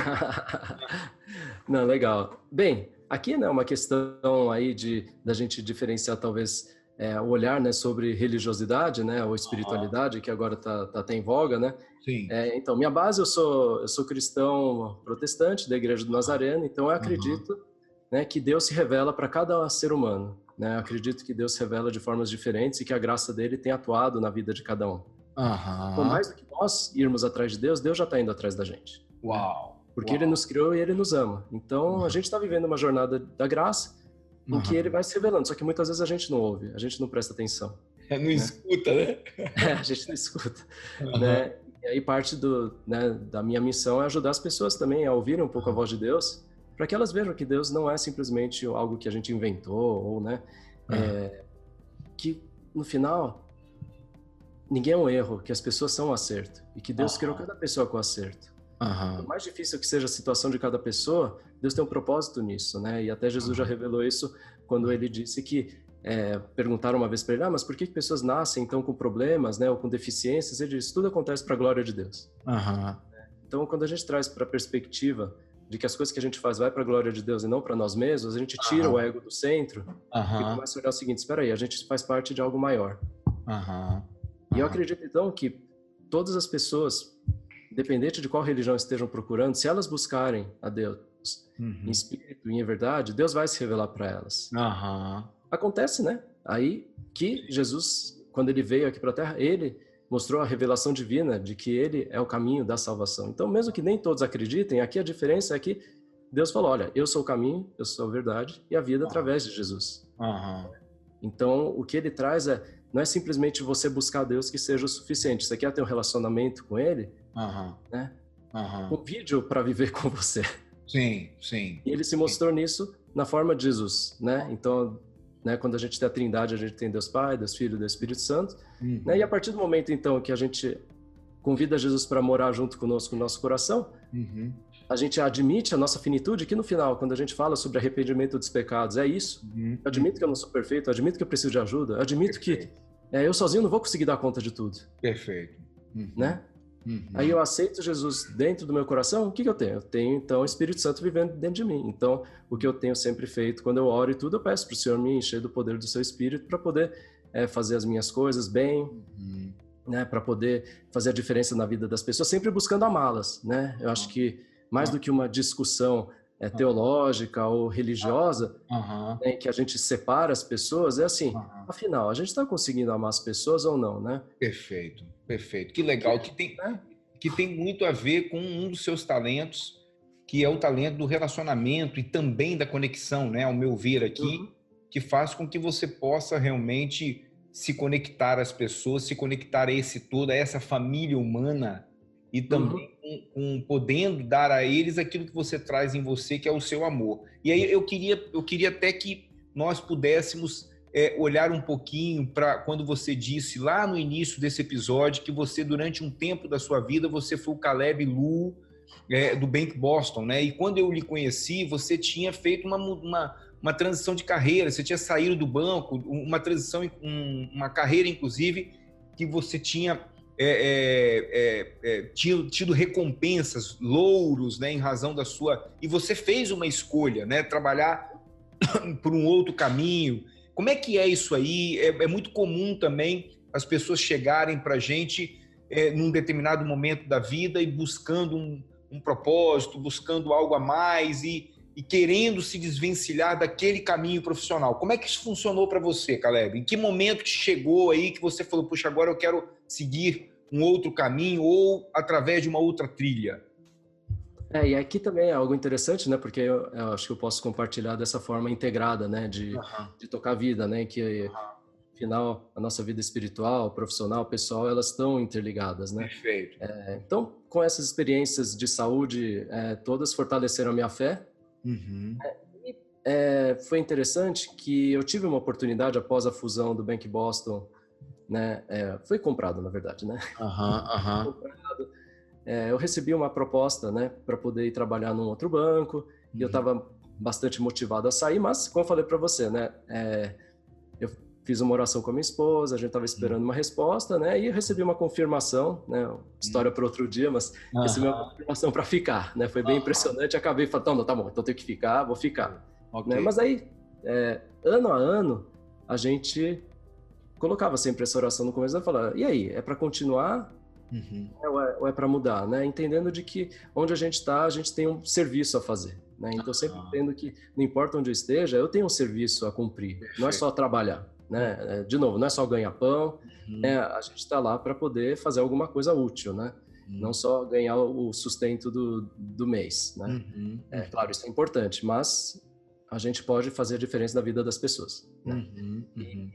(laughs) Não, legal. Bem, aqui né, uma questão aí de da gente diferenciar talvez é, o olhar né, sobre religiosidade, né, ou espiritualidade, que agora está tá até em voga, né? Sim. É, então, minha base, eu sou, eu sou cristão protestante da Igreja do Nazareno, então eu acredito uhum. né, que Deus se revela para cada ser humano. Né? Eu acredito que Deus revela de formas diferentes e que a graça dele tem atuado na vida de cada um. Uhum. Por mais do que nós irmos atrás de Deus, Deus já está indo atrás da gente. Uau! Porque Uau. Ele nos criou e Ele nos ama. Então, uhum. a gente está vivendo uma jornada da graça em uhum. que Ele vai se revelando. Só que muitas vezes a gente não ouve, a gente não presta atenção. É, não né? escuta, né? (laughs) É, a gente não escuta. Né? E aí parte do, né, da minha missão é ajudar as pessoas também a ouvirem um pouco a voz de Deus, para que elas vejam que Deus não é simplesmente algo que a gente inventou, ou né, é, que no final ninguém é um erro, que as pessoas são um acerto e que Deus uhum. criou cada pessoa com acerto. Uhum. Por mais difícil que seja a situação de cada pessoa, Deus tem um propósito nisso, né? E até Jesus uhum. já revelou isso quando ele disse que é, perguntaram uma vez para ele, ah, mas por que, que pessoas nascem então com problemas, né, ou com deficiências? Ele disse, tudo acontece para a glória de Deus. Então, quando a gente traz para a perspectiva de que as coisas que a gente faz vai para a glória de Deus e não para nós mesmos, a gente tira o ego do centro e começa a olhar o seguinte: espera aí, a gente faz parte de algo maior. E eu acredito, então, que todas as pessoas, independente de qual religião estejam procurando, se elas buscarem a Deus uhum. em espírito e em verdade, Deus vai se revelar para elas. Acontece, né? Aí que Jesus, quando ele veio aqui para a Terra, ele mostrou a revelação divina de que ele é o caminho da salvação. Então, mesmo que nem todos acreditem, aqui a diferença é que Deus falou: olha, eu sou o caminho, eu sou a verdade e a vida uhum. através de Jesus. Então, o que ele traz é não é simplesmente você buscar Deus que seja o suficiente. Você quer ter um relacionamento com Ele, uhum. né? Uhum. Um vídeo para viver (laughs) com você. Sim, sim. E Ele se mostrou sim. nisso na forma de Jesus, né? Então, né, quando a gente tem a Trindade, a gente tem Deus Pai, Deus Filho, Deus Espírito Santo. Uhum. Né? E a partir do momento então que a gente convida Jesus para morar junto conosco no nosso coração, uhum. a gente admite a nossa finitude, que no final, quando a gente fala sobre arrependimento dos pecados, é isso. Uhum. Eu admito que eu não sou perfeito, admito que eu preciso de ajuda, admito Perfeito. que é, eu sozinho não vou conseguir dar conta de tudo. Perfeito. Uhum. Né? Uhum. Aí eu aceito Jesus dentro do meu coração, o que, que eu tenho? Eu tenho, então, o Espírito Santo vivendo dentro de mim. Então, o que eu tenho sempre feito quando eu oro e tudo, eu peço para o Senhor me encher do poder do seu Espírito para poder é, fazer as minhas coisas bem, uhum. né, para poder fazer a diferença na vida das pessoas, sempre buscando amá-las, né? Eu acho que mais do que uma discussão é, teológica ou religiosa, uhum. né, que a gente separa as pessoas, é assim, uhum. afinal, a gente está conseguindo amar as pessoas ou não, né? Perfeito, perfeito. Que legal, que tem, né? que tem muito a ver com um dos seus talentos, que é o talento do relacionamento e também da conexão, né? Ao meu ver aqui, uhum. que faz com que você possa realmente se conectar às pessoas, se conectar a esse todo, a essa família humana e também uhum. com, podendo dar a eles aquilo que você traz em você, que é o seu amor. E aí eu queria, eu queria até que nós pudéssemos é, olhar um pouquinho para quando você disse lá no início desse episódio que você durante um tempo da sua vida você foi o Caleb Lu é, do Bank Boston, né? E quando eu lhe conheci, você tinha feito uma, uma, uma transição de carreira, você tinha saído do banco, uma transição, uma carreira inclusive que você tinha é, é, é, é, tido, tido, recompensas, louros, né, em razão da sua. E você fez uma escolha, né, trabalhar (coughs) por um outro caminho. Como é que é isso aí? É, é muito comum também as pessoas chegarem para a gente é, num determinado momento da vida e buscando um, um propósito, buscando algo a mais e, e, querendo se desvencilhar daquele caminho profissional. Como é que isso funcionou para você, Caleb? Em que momento que chegou aí que você falou, puxa, agora eu quero seguir um outro caminho ou através de uma outra trilha? É, e aqui também é algo interessante, né? Porque eu, eu acho que eu posso compartilhar dessa forma integrada, né? De, uhum. de tocar a vida, né? Que, uhum. afinal, a nossa vida espiritual, profissional, pessoal, elas estão interligadas, né? Perfeito. É, então, com essas experiências de saúde, é, todas fortaleceram a minha fé. Uhum. É, e, é, foi interessante que eu tive uma oportunidade após a fusão do Bank Boston, né? É, foi comprado, na verdade, né? (laughs) Aham, aham é, eu recebi uma proposta, né, para poder ir trabalhar num outro banco, uhum. e eu estava uhum. bastante motivado a sair, mas, como eu falei para você, né, é, eu fiz uma oração com a minha esposa, a gente estava esperando uhum. uma resposta, né, e recebi uma confirmação, né, história para outro dia, mas uhum. recebi uma confirmação para ficar, né, foi bem uhum. impressionante, acabei falando, não, tá bom, então tenho que ficar, vou ficar. Okay. Né, mas aí, é, ano a ano, a gente colocava sempre essa oração no começo e falava, e aí, é para continuar Uhum. Ou é, é para mudar, né? Entendendo de que onde a gente está, a gente tem um serviço a fazer. Né? Então, sempre ah. entendo que não importa onde eu esteja, eu tenho um serviço a cumprir. Perfeito. Não é só trabalhar. Né? É, de novo, não é só ganhar pão. Uhum. É, a gente está lá para poder fazer alguma coisa útil, né? Uhum. Não só ganhar o sustento do, do mês, né? Uhum. É claro, isso é importante, mas a gente pode fazer a diferença na vida das pessoas. Né? E, uhum.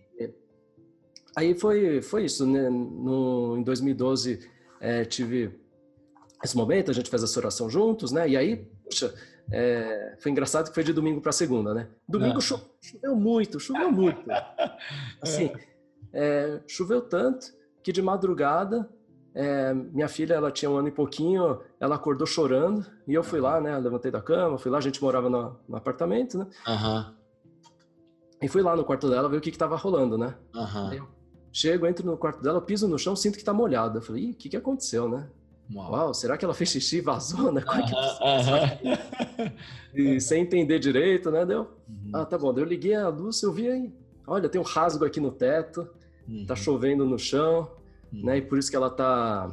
Aí foi, foi isso, né? No, em 2012 é, tive esse momento, a gente fez essa oração juntos, né? E aí, puxa, é, foi engraçado que foi de domingo para segunda, né? Domingo ah. choveu muito, choveu muito. (laughs) Assim, é, choveu tanto que de madrugada é, minha filha, ela tinha um ano e pouquinho, ela acordou chorando e eu fui lá, né? Levantei da cama, fui lá, a gente morava no, no apartamento, né? Uhum. E fui lá no quarto dela ver o que estava rolando, né? Uhum. Eu Chego, entro no quarto dela, piso no chão, sinto que tá molhada. Eu falei, o que que aconteceu, né? Uau. Uau. será que ela fez xixi e vazou, né? Como é que uh (laughs) -huh. E sem entender direito, né? Deu, uhum. ah, tá bom. eu liguei a luz, eu vi aí, olha, tem um rasgo aqui no teto, uhum. tá chovendo no chão, uhum. né? E por isso que ela tá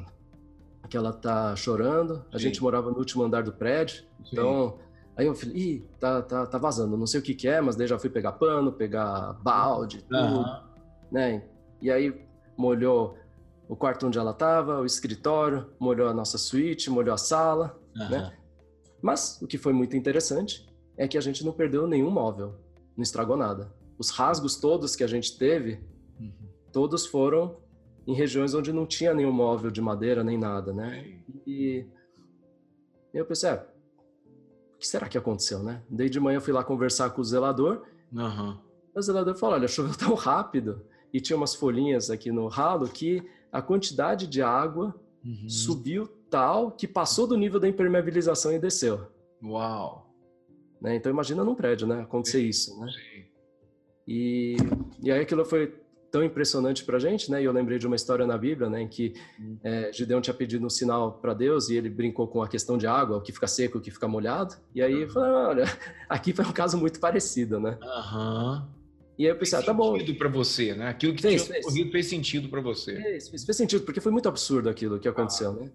que ela tá chorando. A Sim. gente morava no último andar do prédio, Sim. então aí eu falei, ih, tá, tá, tá vazando. Não sei o que que é, mas daí já fui pegar pano, pegar balde, tudo, né? E aí molhou o quarto onde ela estava, o escritório, molhou a nossa suíte, molhou a sala, uhum. né? Mas o que foi muito interessante é que a gente não perdeu nenhum móvel, não estragou nada. Os rasgos todos que a gente teve, uhum. todos foram em regiões onde não tinha nenhum móvel de madeira nem nada, né? E eu pensei, é, o que será que aconteceu, né? Daí de manhã eu fui lá conversar com o zelador. Uhum. O zelador falou, olha, choveu tão rápido e tinha umas folhinhas aqui no ralo que a quantidade de água uhum. subiu tal que passou do nível da impermeabilização e desceu. Uau! Né? Então imagina num prédio, né? Acontecer Sim. isso, né? Sim. E, e aí aquilo foi tão impressionante para a gente, né? E eu lembrei de uma história na Bíblia, né? Em que uhum. é, Gideão tinha pedido um sinal para Deus e ele brincou com a questão de água, o que fica seco, o que fica molhado. E aí, uhum. falei, olha, (laughs) aqui foi um caso muito parecido, né? Aham. Uhum. E aí eu pensei, ah, tá bom. Fez sentido para você, né? Aquilo que fez, tinha fez. ocorrido fez sentido para você. Fez, fez, fez, sentido, porque foi muito absurdo aquilo que aconteceu, ah. né?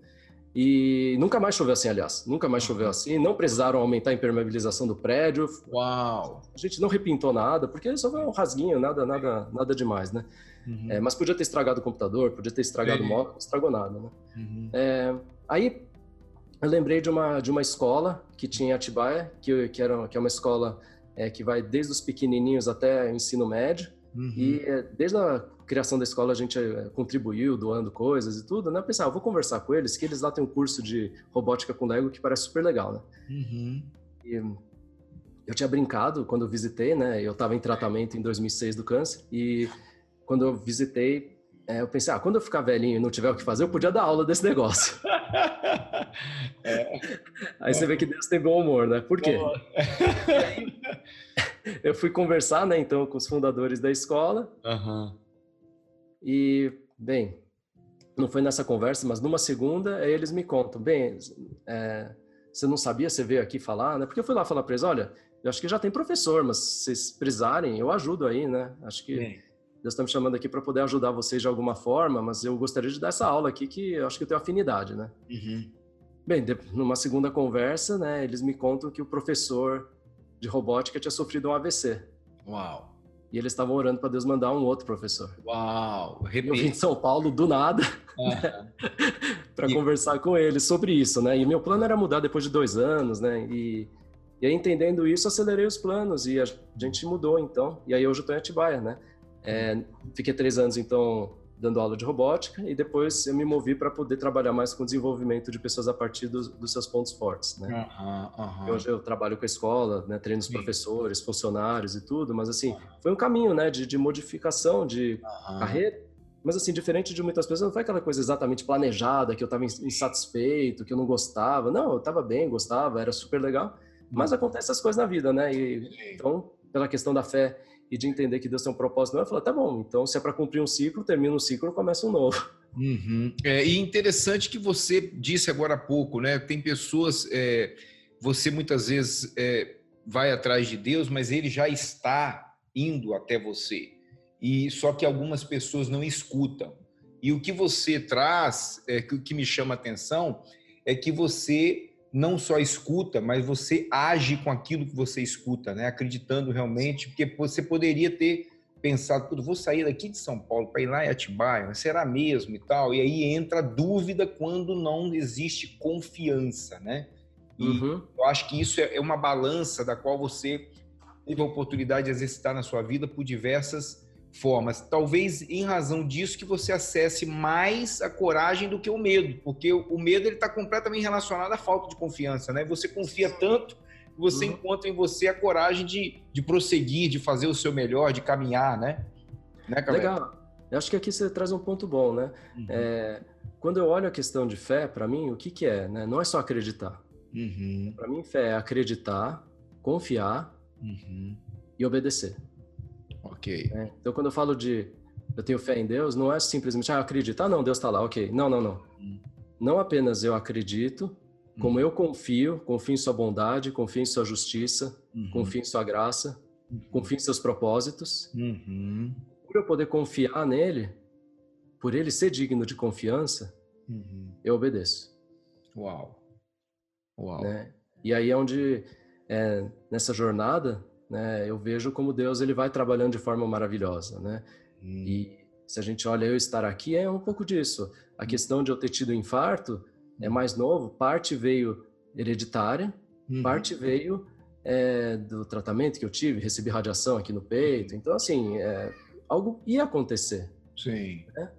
E nunca mais choveu assim, aliás. Nunca mais choveu assim. Não precisaram aumentar a impermeabilização do prédio. Uau! A gente não repintou nada, porque só foi um rasguinho, nada, nada, nada demais, né? Uhum. É, mas podia ter estragado o computador, podia ter estragado o móvel, não estragou nada, né? Uhum. É, aí eu lembrei de uma, de uma escola que tinha em Atibaia, que, que, era, que é uma escola é, que vai desde os pequenininhos até o ensino médio. Uhum. E é, desde a criação da escola a gente é, contribuiu, doando coisas e tudo, né? Eu pensei, ah, vou conversar com eles, que eles lá têm um curso de robótica com Lego que parece super legal, né? Uhum. E eu tinha brincado quando eu visitei, né? Eu estava em tratamento em 2006 do câncer e quando eu visitei, é, eu pensei, ah, quando eu ficar velhinho e não tiver o que fazer, eu podia dar aula desse negócio. (laughs) é. Aí você vê que Deus tem bom humor, né? Por quê? (laughs) eu fui conversar, né, então, com os fundadores da escola. Uhum. E, bem, não foi nessa conversa, mas numa segunda, eles me contam, bem, é, você não sabia, você veio aqui falar, né? Porque eu fui lá falar para eles, olha, eu acho que já tem professor, mas se vocês precisarem, eu ajudo aí, né? Acho que... Bem Deus está me chamando aqui para poder ajudar vocês de alguma forma, mas eu gostaria de dar essa aula aqui que eu acho que eu tenho afinidade, né? Uhum. Bem, de, numa segunda conversa, né, eles me contam que o professor de robótica tinha sofrido um AVC. Uau! E eles estavam orando para Deus mandar um outro professor. Uau! Repito. Eu vim de São Paulo do nada (laughs) para e... conversar com eles sobre isso, né? E meu plano era mudar depois de dois anos, né? E, e aí, entendendo isso, acelerei os planos e a gente mudou, então. E aí hoje eu estou em Atibaia, né? É, fiquei três anos, então, dando aula de robótica e depois eu me movi para poder trabalhar mais com o desenvolvimento de pessoas a partir dos, dos seus pontos fortes, né? Uhum, uhum. Hoje eu trabalho com a escola, né? Treino os professores, funcionários e tudo, mas assim, uhum. foi um caminho, né? De, de modificação de carreira, mas assim, diferente de muitas pessoas, não foi aquela coisa exatamente planejada, que eu estava insatisfeito, que eu não gostava. Não, eu estava bem, gostava, era super legal, mas uhum. acontecem essas coisas na vida, né? E, então, pela questão da fé e de entender que Deus tem um propósito, eu falo, tá bom, então se é para cumprir um ciclo, termina um ciclo, começa um novo. Uhum. É, e interessante que você disse agora há pouco, né? Tem pessoas, é, você muitas vezes é, vai atrás de Deus, mas ele já está indo até você. E só que algumas pessoas não escutam. E o que você traz, é, que, que me chama a atenção, é que você não só escuta, mas você age com aquilo que você escuta, né? Acreditando realmente, porque você poderia ter pensado, tudo, vou sair daqui de São Paulo para ir lá em Atibaia, será mesmo e tal? E aí entra a dúvida quando não existe confiança, né? E uhum. eu acho que isso é, é uma balança da qual você teve a oportunidade de exercitar na sua vida por diversas formas. Talvez em razão disso que você acesse mais a coragem do que o medo, porque o medo ele está completamente relacionado à falta de confiança, né? Você confia tanto que você uhum. encontra em você a coragem de, de prosseguir, de fazer o seu melhor, de caminhar, né? né Legal. Eu acho que aqui você traz um ponto bom, né? Uhum. É, quando eu olho a questão de fé, para mim, o que, que é? Né? Não é só acreditar. Uhum. Para mim, fé é acreditar, confiar uhum. e obedecer. Ok. É, então, quando eu falo de eu tenho fé em Deus, não é simplesmente, ah, acredito, ah, não, Deus está lá, ok. Não, não, não. Hum. Não apenas eu acredito, como hum. eu confio, confio em Sua bondade, confio em Sua justiça, uhum. confio em Sua graça, uhum. confio em Seus propósitos. Uhum. Por eu poder confiar nele, por ele ser digno de confiança, uhum. eu obedeço. Uau. Uau. Né? E aí é onde, é, nessa jornada, né? Eu vejo como Deus ele vai trabalhando de forma maravilhosa, né? Hum. E se a gente olha eu estar aqui é um pouco disso. A hum. questão de eu ter tido infarto é mais novo. Parte veio hereditária, uhum. parte veio é, do tratamento que eu tive, recebi radiação aqui no peito. Então assim, é, algo ia acontecer. Sim. Né?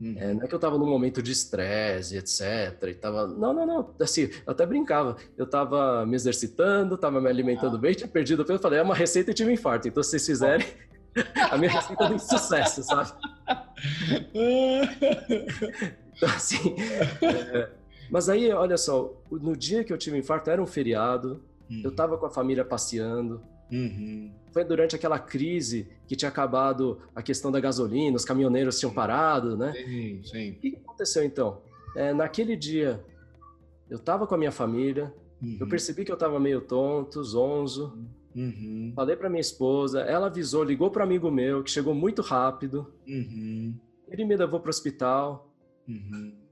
Uhum. É, não é que eu tava num momento de estresse, etc. E tava. Não, não, não. Assim, eu até brincava. Eu tava me exercitando, tava me alimentando ah. bem, tinha perdido o peso. Eu falei, é uma receita e tive um infarto. Então, se vocês fizerem, (laughs) a minha receita tem sucesso, sabe? então, assim. É... Mas aí, olha só, no dia que eu tive um infarto, era um feriado, uhum. eu tava com a família passeando. Uhum. Foi durante aquela crise que tinha acabado a questão da gasolina, os caminhoneiros tinham parado, né? Sim, sim. O que aconteceu então? É, naquele dia, eu estava com a minha família, uhum. eu percebi que eu estava meio tonto, zonzo. Uhum. Falei para minha esposa, ela avisou, ligou para amigo meu que chegou muito rápido. Uhum. Ele me levou para o hospital. Uhum.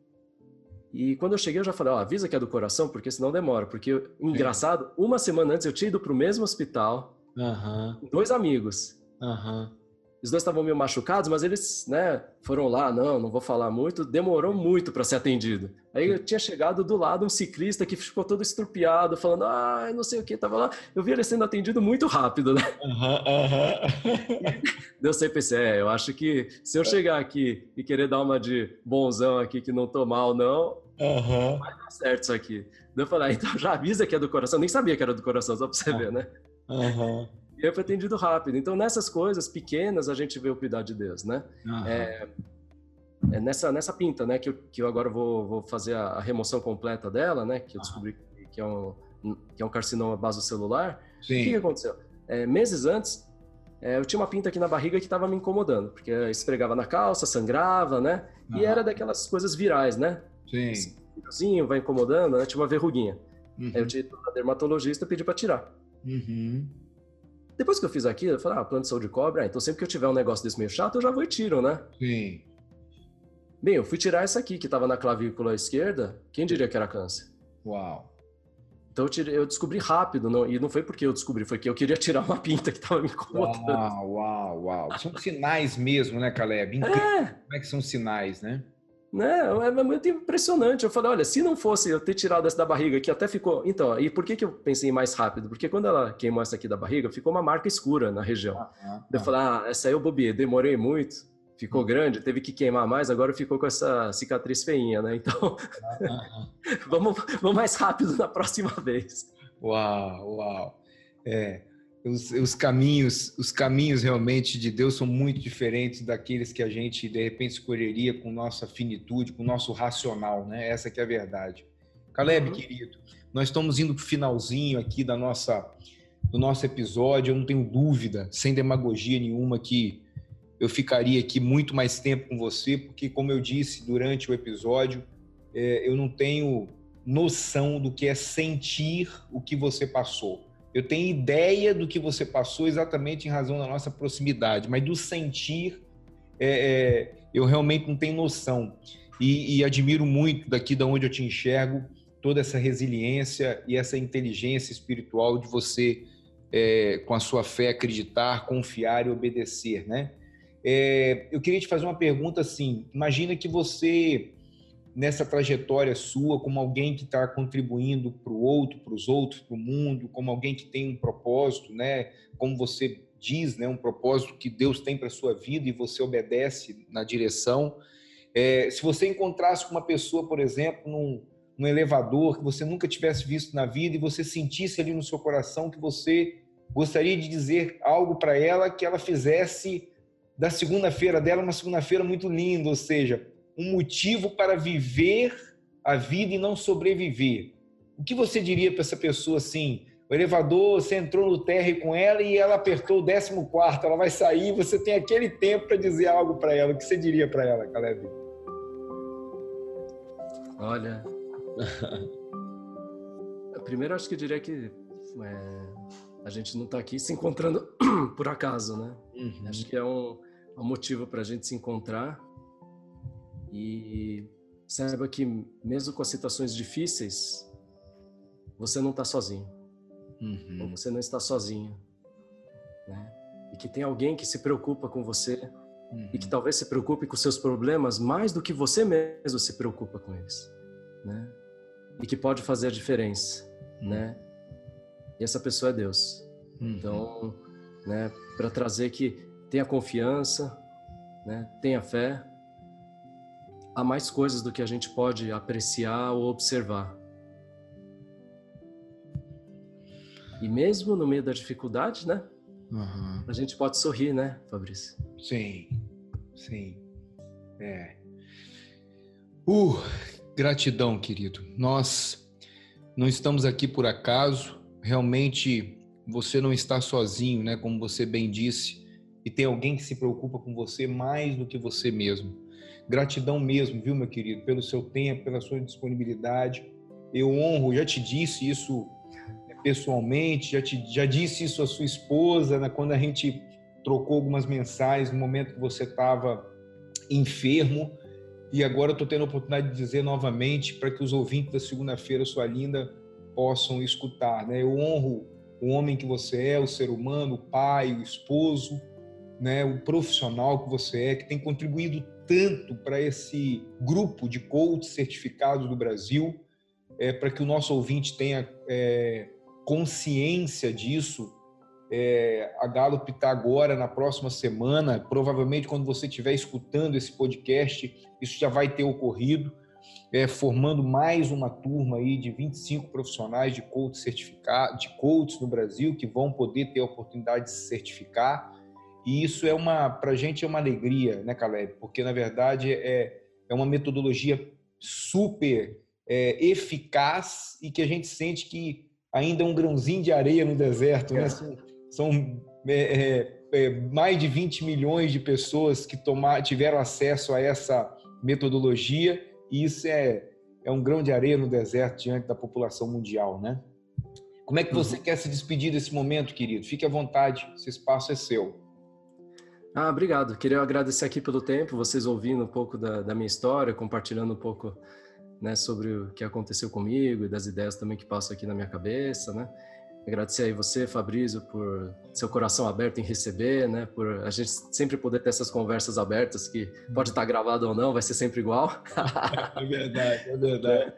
E quando eu cheguei, eu já falei, ó, avisa que é do coração, porque senão demora. Porque, engraçado, uma semana antes eu tinha ido para o mesmo hospital, uhum. dois amigos. Uhum. Os dois estavam meio machucados, mas eles, né, foram lá, não, não vou falar muito, demorou muito para ser atendido. Aí eu tinha chegado do lado um ciclista que ficou todo estrupiado, falando, ah, não sei o que, tava lá. Eu vi ele sendo atendido muito rápido, né? Uhum, uhum. Deu sempre pensei, é, eu acho que se eu chegar aqui e querer dar uma de bonzão aqui que não tô mal, não, Uhum. Vai dar certo isso aqui. eu falei, ah, então já avisa que é do coração. Nem sabia que era do coração, só pra você ver, né? Uhum. E eu fui atendido rápido. Então, nessas coisas pequenas, a gente vê o cuidar de Deus, né? Uhum. É, é, nessa, nessa pinta, né? Que eu, que eu agora vou, vou fazer a, a remoção completa dela, né? Que eu descobri que é um, que é um carcinoma basocelular. Sim. O que, que aconteceu? É, meses antes, é, eu tinha uma pinta aqui na barriga que estava me incomodando, porque esfregava na calça, sangrava, né? E era daquelas coisas virais, né? Sim. Esse vai incomodando, né? Tinha uma verruguinha. Uhum. Aí eu tive na dermatologista pedi para tirar. Uhum. Depois que eu fiz aquilo, eu falei, ah, plano de saúde cobre, ah, então sempre que eu tiver um negócio desse meio chato, eu já vou e tiro, né? Sim. Bem, eu fui tirar essa aqui, que estava na clavícula esquerda, quem diria que era câncer? Uau. Então eu, tirei, eu descobri rápido, não, e não foi porque eu descobri, foi que eu queria (laughs) tirar uma pinta que estava me incomodando. Uau, uau, uau. São sinais mesmo, né, Caleb? Incrível. É. Como é que são sinais, né? Né? É muito impressionante. Eu falei, olha, se não fosse eu ter tirado essa da barriga, que até ficou. Então, e por que, que eu pensei mais rápido? Porque quando ela queimou essa aqui da barriga, ficou uma marca escura na região. Ah, ah, eu falei, ah, essa aí eu bobiei, demorei muito, ficou hum. grande, teve que queimar mais, agora ficou com essa cicatriz feinha, né? Então, (laughs) ah, ah, ah. vamos, vamos mais rápido na próxima (laughs) vez. Uau, uau. É os, os, caminhos, os caminhos realmente de Deus são muito diferentes daqueles que a gente de repente escolheria com nossa finitude, com nosso racional, né? Essa que é a verdade. Caleb, uhum. querido, nós estamos indo para o finalzinho aqui da nossa do nosso episódio. Eu não tenho dúvida, sem demagogia nenhuma, que eu ficaria aqui muito mais tempo com você, porque como eu disse durante o episódio, é, eu não tenho noção do que é sentir o que você passou eu tenho ideia do que você passou exatamente em razão da nossa proximidade, mas do sentir, é, é, eu realmente não tenho noção. E, e, admiro muito daqui da onde eu te enxergo toda essa resiliência e essa inteligência espiritual de você, é, com a sua fé, acreditar, confiar e obedecer, né? É, eu queria te fazer uma pergunta assim. Imagina que você nessa trajetória sua como alguém que está contribuindo para o outro, para os outros, para o mundo, como alguém que tem um propósito, né? Como você diz, né? Um propósito que Deus tem para sua vida e você obedece na direção. É, se você encontrasse com uma pessoa, por exemplo, num, num elevador que você nunca tivesse visto na vida e você sentisse ali no seu coração que você gostaria de dizer algo para ela que ela fizesse da segunda-feira dela uma segunda-feira muito linda, ou seja, um motivo para viver a vida e não sobreviver. O que você diria para essa pessoa assim? O elevador, você entrou no térreo com ela e ela apertou o 14, ela vai sair, você tem aquele tempo para dizer algo para ela. O que você diria para ela, Caleb? Olha. (laughs) Primeiro, acho que eu diria que é, a gente não está aqui se encontrando (clears throat) por acaso, né? Uhum. Acho que é um, é um motivo para a gente se encontrar e saiba que, mesmo com as situações difíceis, você não está sozinho. Uhum. Ou você não está sozinho. Né? E que tem alguém que se preocupa com você uhum. e que uhum. talvez se preocupe com seus problemas mais do que você mesmo se preocupa com eles. Né? E que pode fazer a diferença. Uhum. Né? E essa pessoa é Deus. Uhum. Então, né, para trazer que tenha confiança, né, tenha fé, há mais coisas do que a gente pode apreciar ou observar. E mesmo no meio da dificuldade, né? Uhum. A gente pode sorrir, né, Fabrício? Sim, sim. É. Uh, gratidão, querido. Nós não estamos aqui por acaso. Realmente você não está sozinho, né? Como você bem disse. E tem alguém que se preocupa com você mais do que você mesmo. Gratidão mesmo, viu, meu querido, pelo seu tempo, pela sua disponibilidade. Eu honro, já te disse isso né, pessoalmente, já, te, já disse isso à sua esposa, né, quando a gente trocou algumas mensagens no momento que você estava enfermo. E agora estou tendo a oportunidade de dizer novamente para que os ouvintes da segunda-feira, sua linda, possam escutar. Né? Eu honro o homem que você é, o ser humano, o pai, o esposo, né? o profissional que você é, que tem contribuído tanto para esse grupo de coaches certificados do Brasil, é, para que o nosso ouvinte tenha é, consciência disso. É, a Gallup está agora, na próxima semana, provavelmente quando você estiver escutando esse podcast, isso já vai ter ocorrido, é, formando mais uma turma aí de 25 profissionais de coaches certificados, de coaches no Brasil, que vão poder ter a oportunidade de se certificar. E isso é uma, para a gente é uma alegria, né, Caleb? Porque na verdade é, é uma metodologia super é, eficaz e que a gente sente que ainda é um grãozinho de areia no deserto, né? É. São, são é, é, é, mais de 20 milhões de pessoas que tomar, tiveram acesso a essa metodologia e isso é, é um grão de areia no deserto diante da população mundial, né? Como é que você uhum. quer se despedir desse momento, querido? Fique à vontade, esse espaço é seu. Ah, obrigado. Queria agradecer aqui pelo tempo, vocês ouvindo um pouco da, da minha história, compartilhando um pouco né, sobre o que aconteceu comigo e das ideias também que passam aqui na minha cabeça, né? Agradecer aí você, Fabrício, por seu coração aberto em receber, né? Por a gente sempre poder ter essas conversas abertas que pode estar gravado ou não, vai ser sempre igual. (laughs) é verdade, é verdade.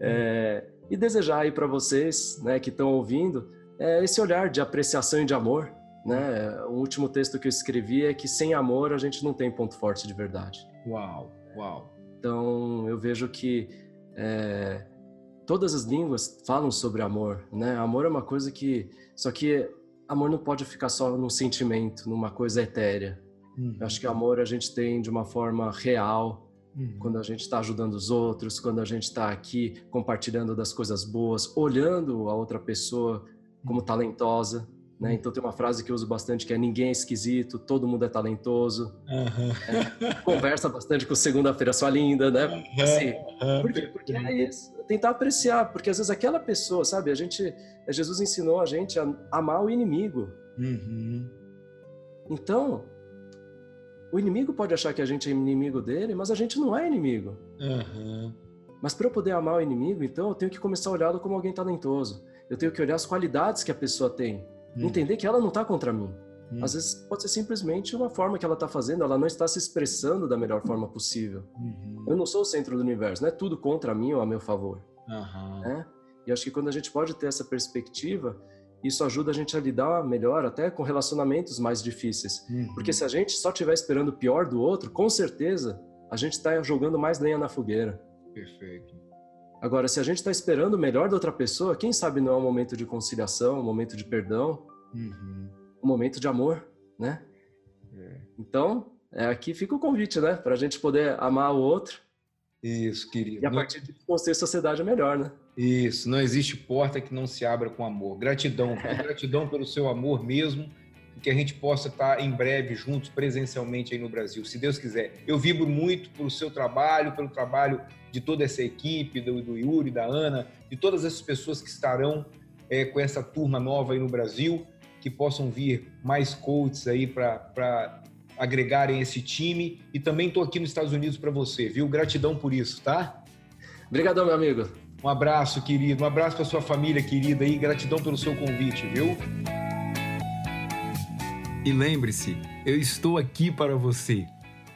É, e desejar aí para vocês, né, que estão ouvindo, é, esse olhar de apreciação e de amor, né? O último texto que eu escrevi é que sem amor a gente não tem ponto forte de verdade. Uau, uau. Então eu vejo que é, todas as línguas falam sobre amor, né? Amor é uma coisa que só que amor não pode ficar só num sentimento, numa coisa etérea. Uhum. Eu acho que amor a gente tem de uma forma real, uhum. quando a gente está ajudando os outros, quando a gente está aqui compartilhando das coisas boas, olhando a outra pessoa como uhum. talentosa, né? Então tem uma frase que eu uso bastante que é ninguém é esquisito, todo mundo é talentoso. Uhum. É, conversa bastante com segunda-feira sua linda, né? Assim, uhum. por quê? Porque é isso. Tentar apreciar, porque às vezes aquela pessoa, sabe? A gente, Jesus ensinou a gente a amar o inimigo. Uhum. Então, o inimigo pode achar que a gente é inimigo dele, mas a gente não é inimigo. Mas para eu poder amar o inimigo, então eu tenho que começar a olhá-lo como alguém talentoso. Eu tenho que olhar as qualidades que a pessoa tem. Hum. Entender que ela não está contra mim. Hum. Às vezes pode ser simplesmente uma forma que ela está fazendo, ela não está se expressando da melhor forma possível. Uhum. Eu não sou o centro do universo, não é tudo contra mim ou a meu favor. Uhum. Né? E acho que quando a gente pode ter essa perspectiva, isso ajuda a gente a lidar melhor até com relacionamentos mais difíceis. Uhum. Porque se a gente só estiver esperando o pior do outro, com certeza a gente está jogando mais lenha na fogueira. Perfeito. Agora, se a gente está esperando o melhor da outra pessoa, quem sabe não é um momento de conciliação, um momento de perdão, uhum. um momento de amor, né? É. Então, é, aqui fica o convite, né? Para a gente poder amar o outro. Isso, querido. E a partir de construir sociedade melhor, né? Isso, não existe porta que não se abra com amor. Gratidão, gratidão pelo seu amor mesmo que a gente possa estar em breve juntos presencialmente aí no Brasil, se Deus quiser. Eu vibro muito pelo seu trabalho, pelo trabalho de toda essa equipe, do, do Yuri, da Ana, de todas essas pessoas que estarão é, com essa turma nova aí no Brasil, que possam vir mais coaches aí para agregarem esse time. E também estou aqui nos Estados Unidos para você, viu? Gratidão por isso, tá? Obrigadão, meu amigo. Um abraço, querido. Um abraço para sua família querida aí. Gratidão pelo seu convite, viu? E lembre-se, eu estou aqui para você.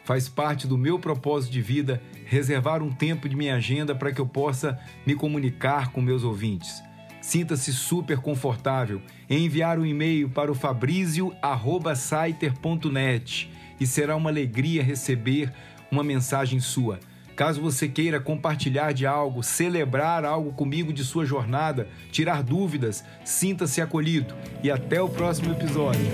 Faz parte do meu propósito de vida reservar um tempo de minha agenda para que eu possa me comunicar com meus ouvintes. Sinta-se super confortável em enviar um e-mail para o fabrizio@saiter.net e será uma alegria receber uma mensagem sua. Caso você queira compartilhar de algo, celebrar algo comigo de sua jornada, tirar dúvidas, sinta-se acolhido e até o próximo episódio.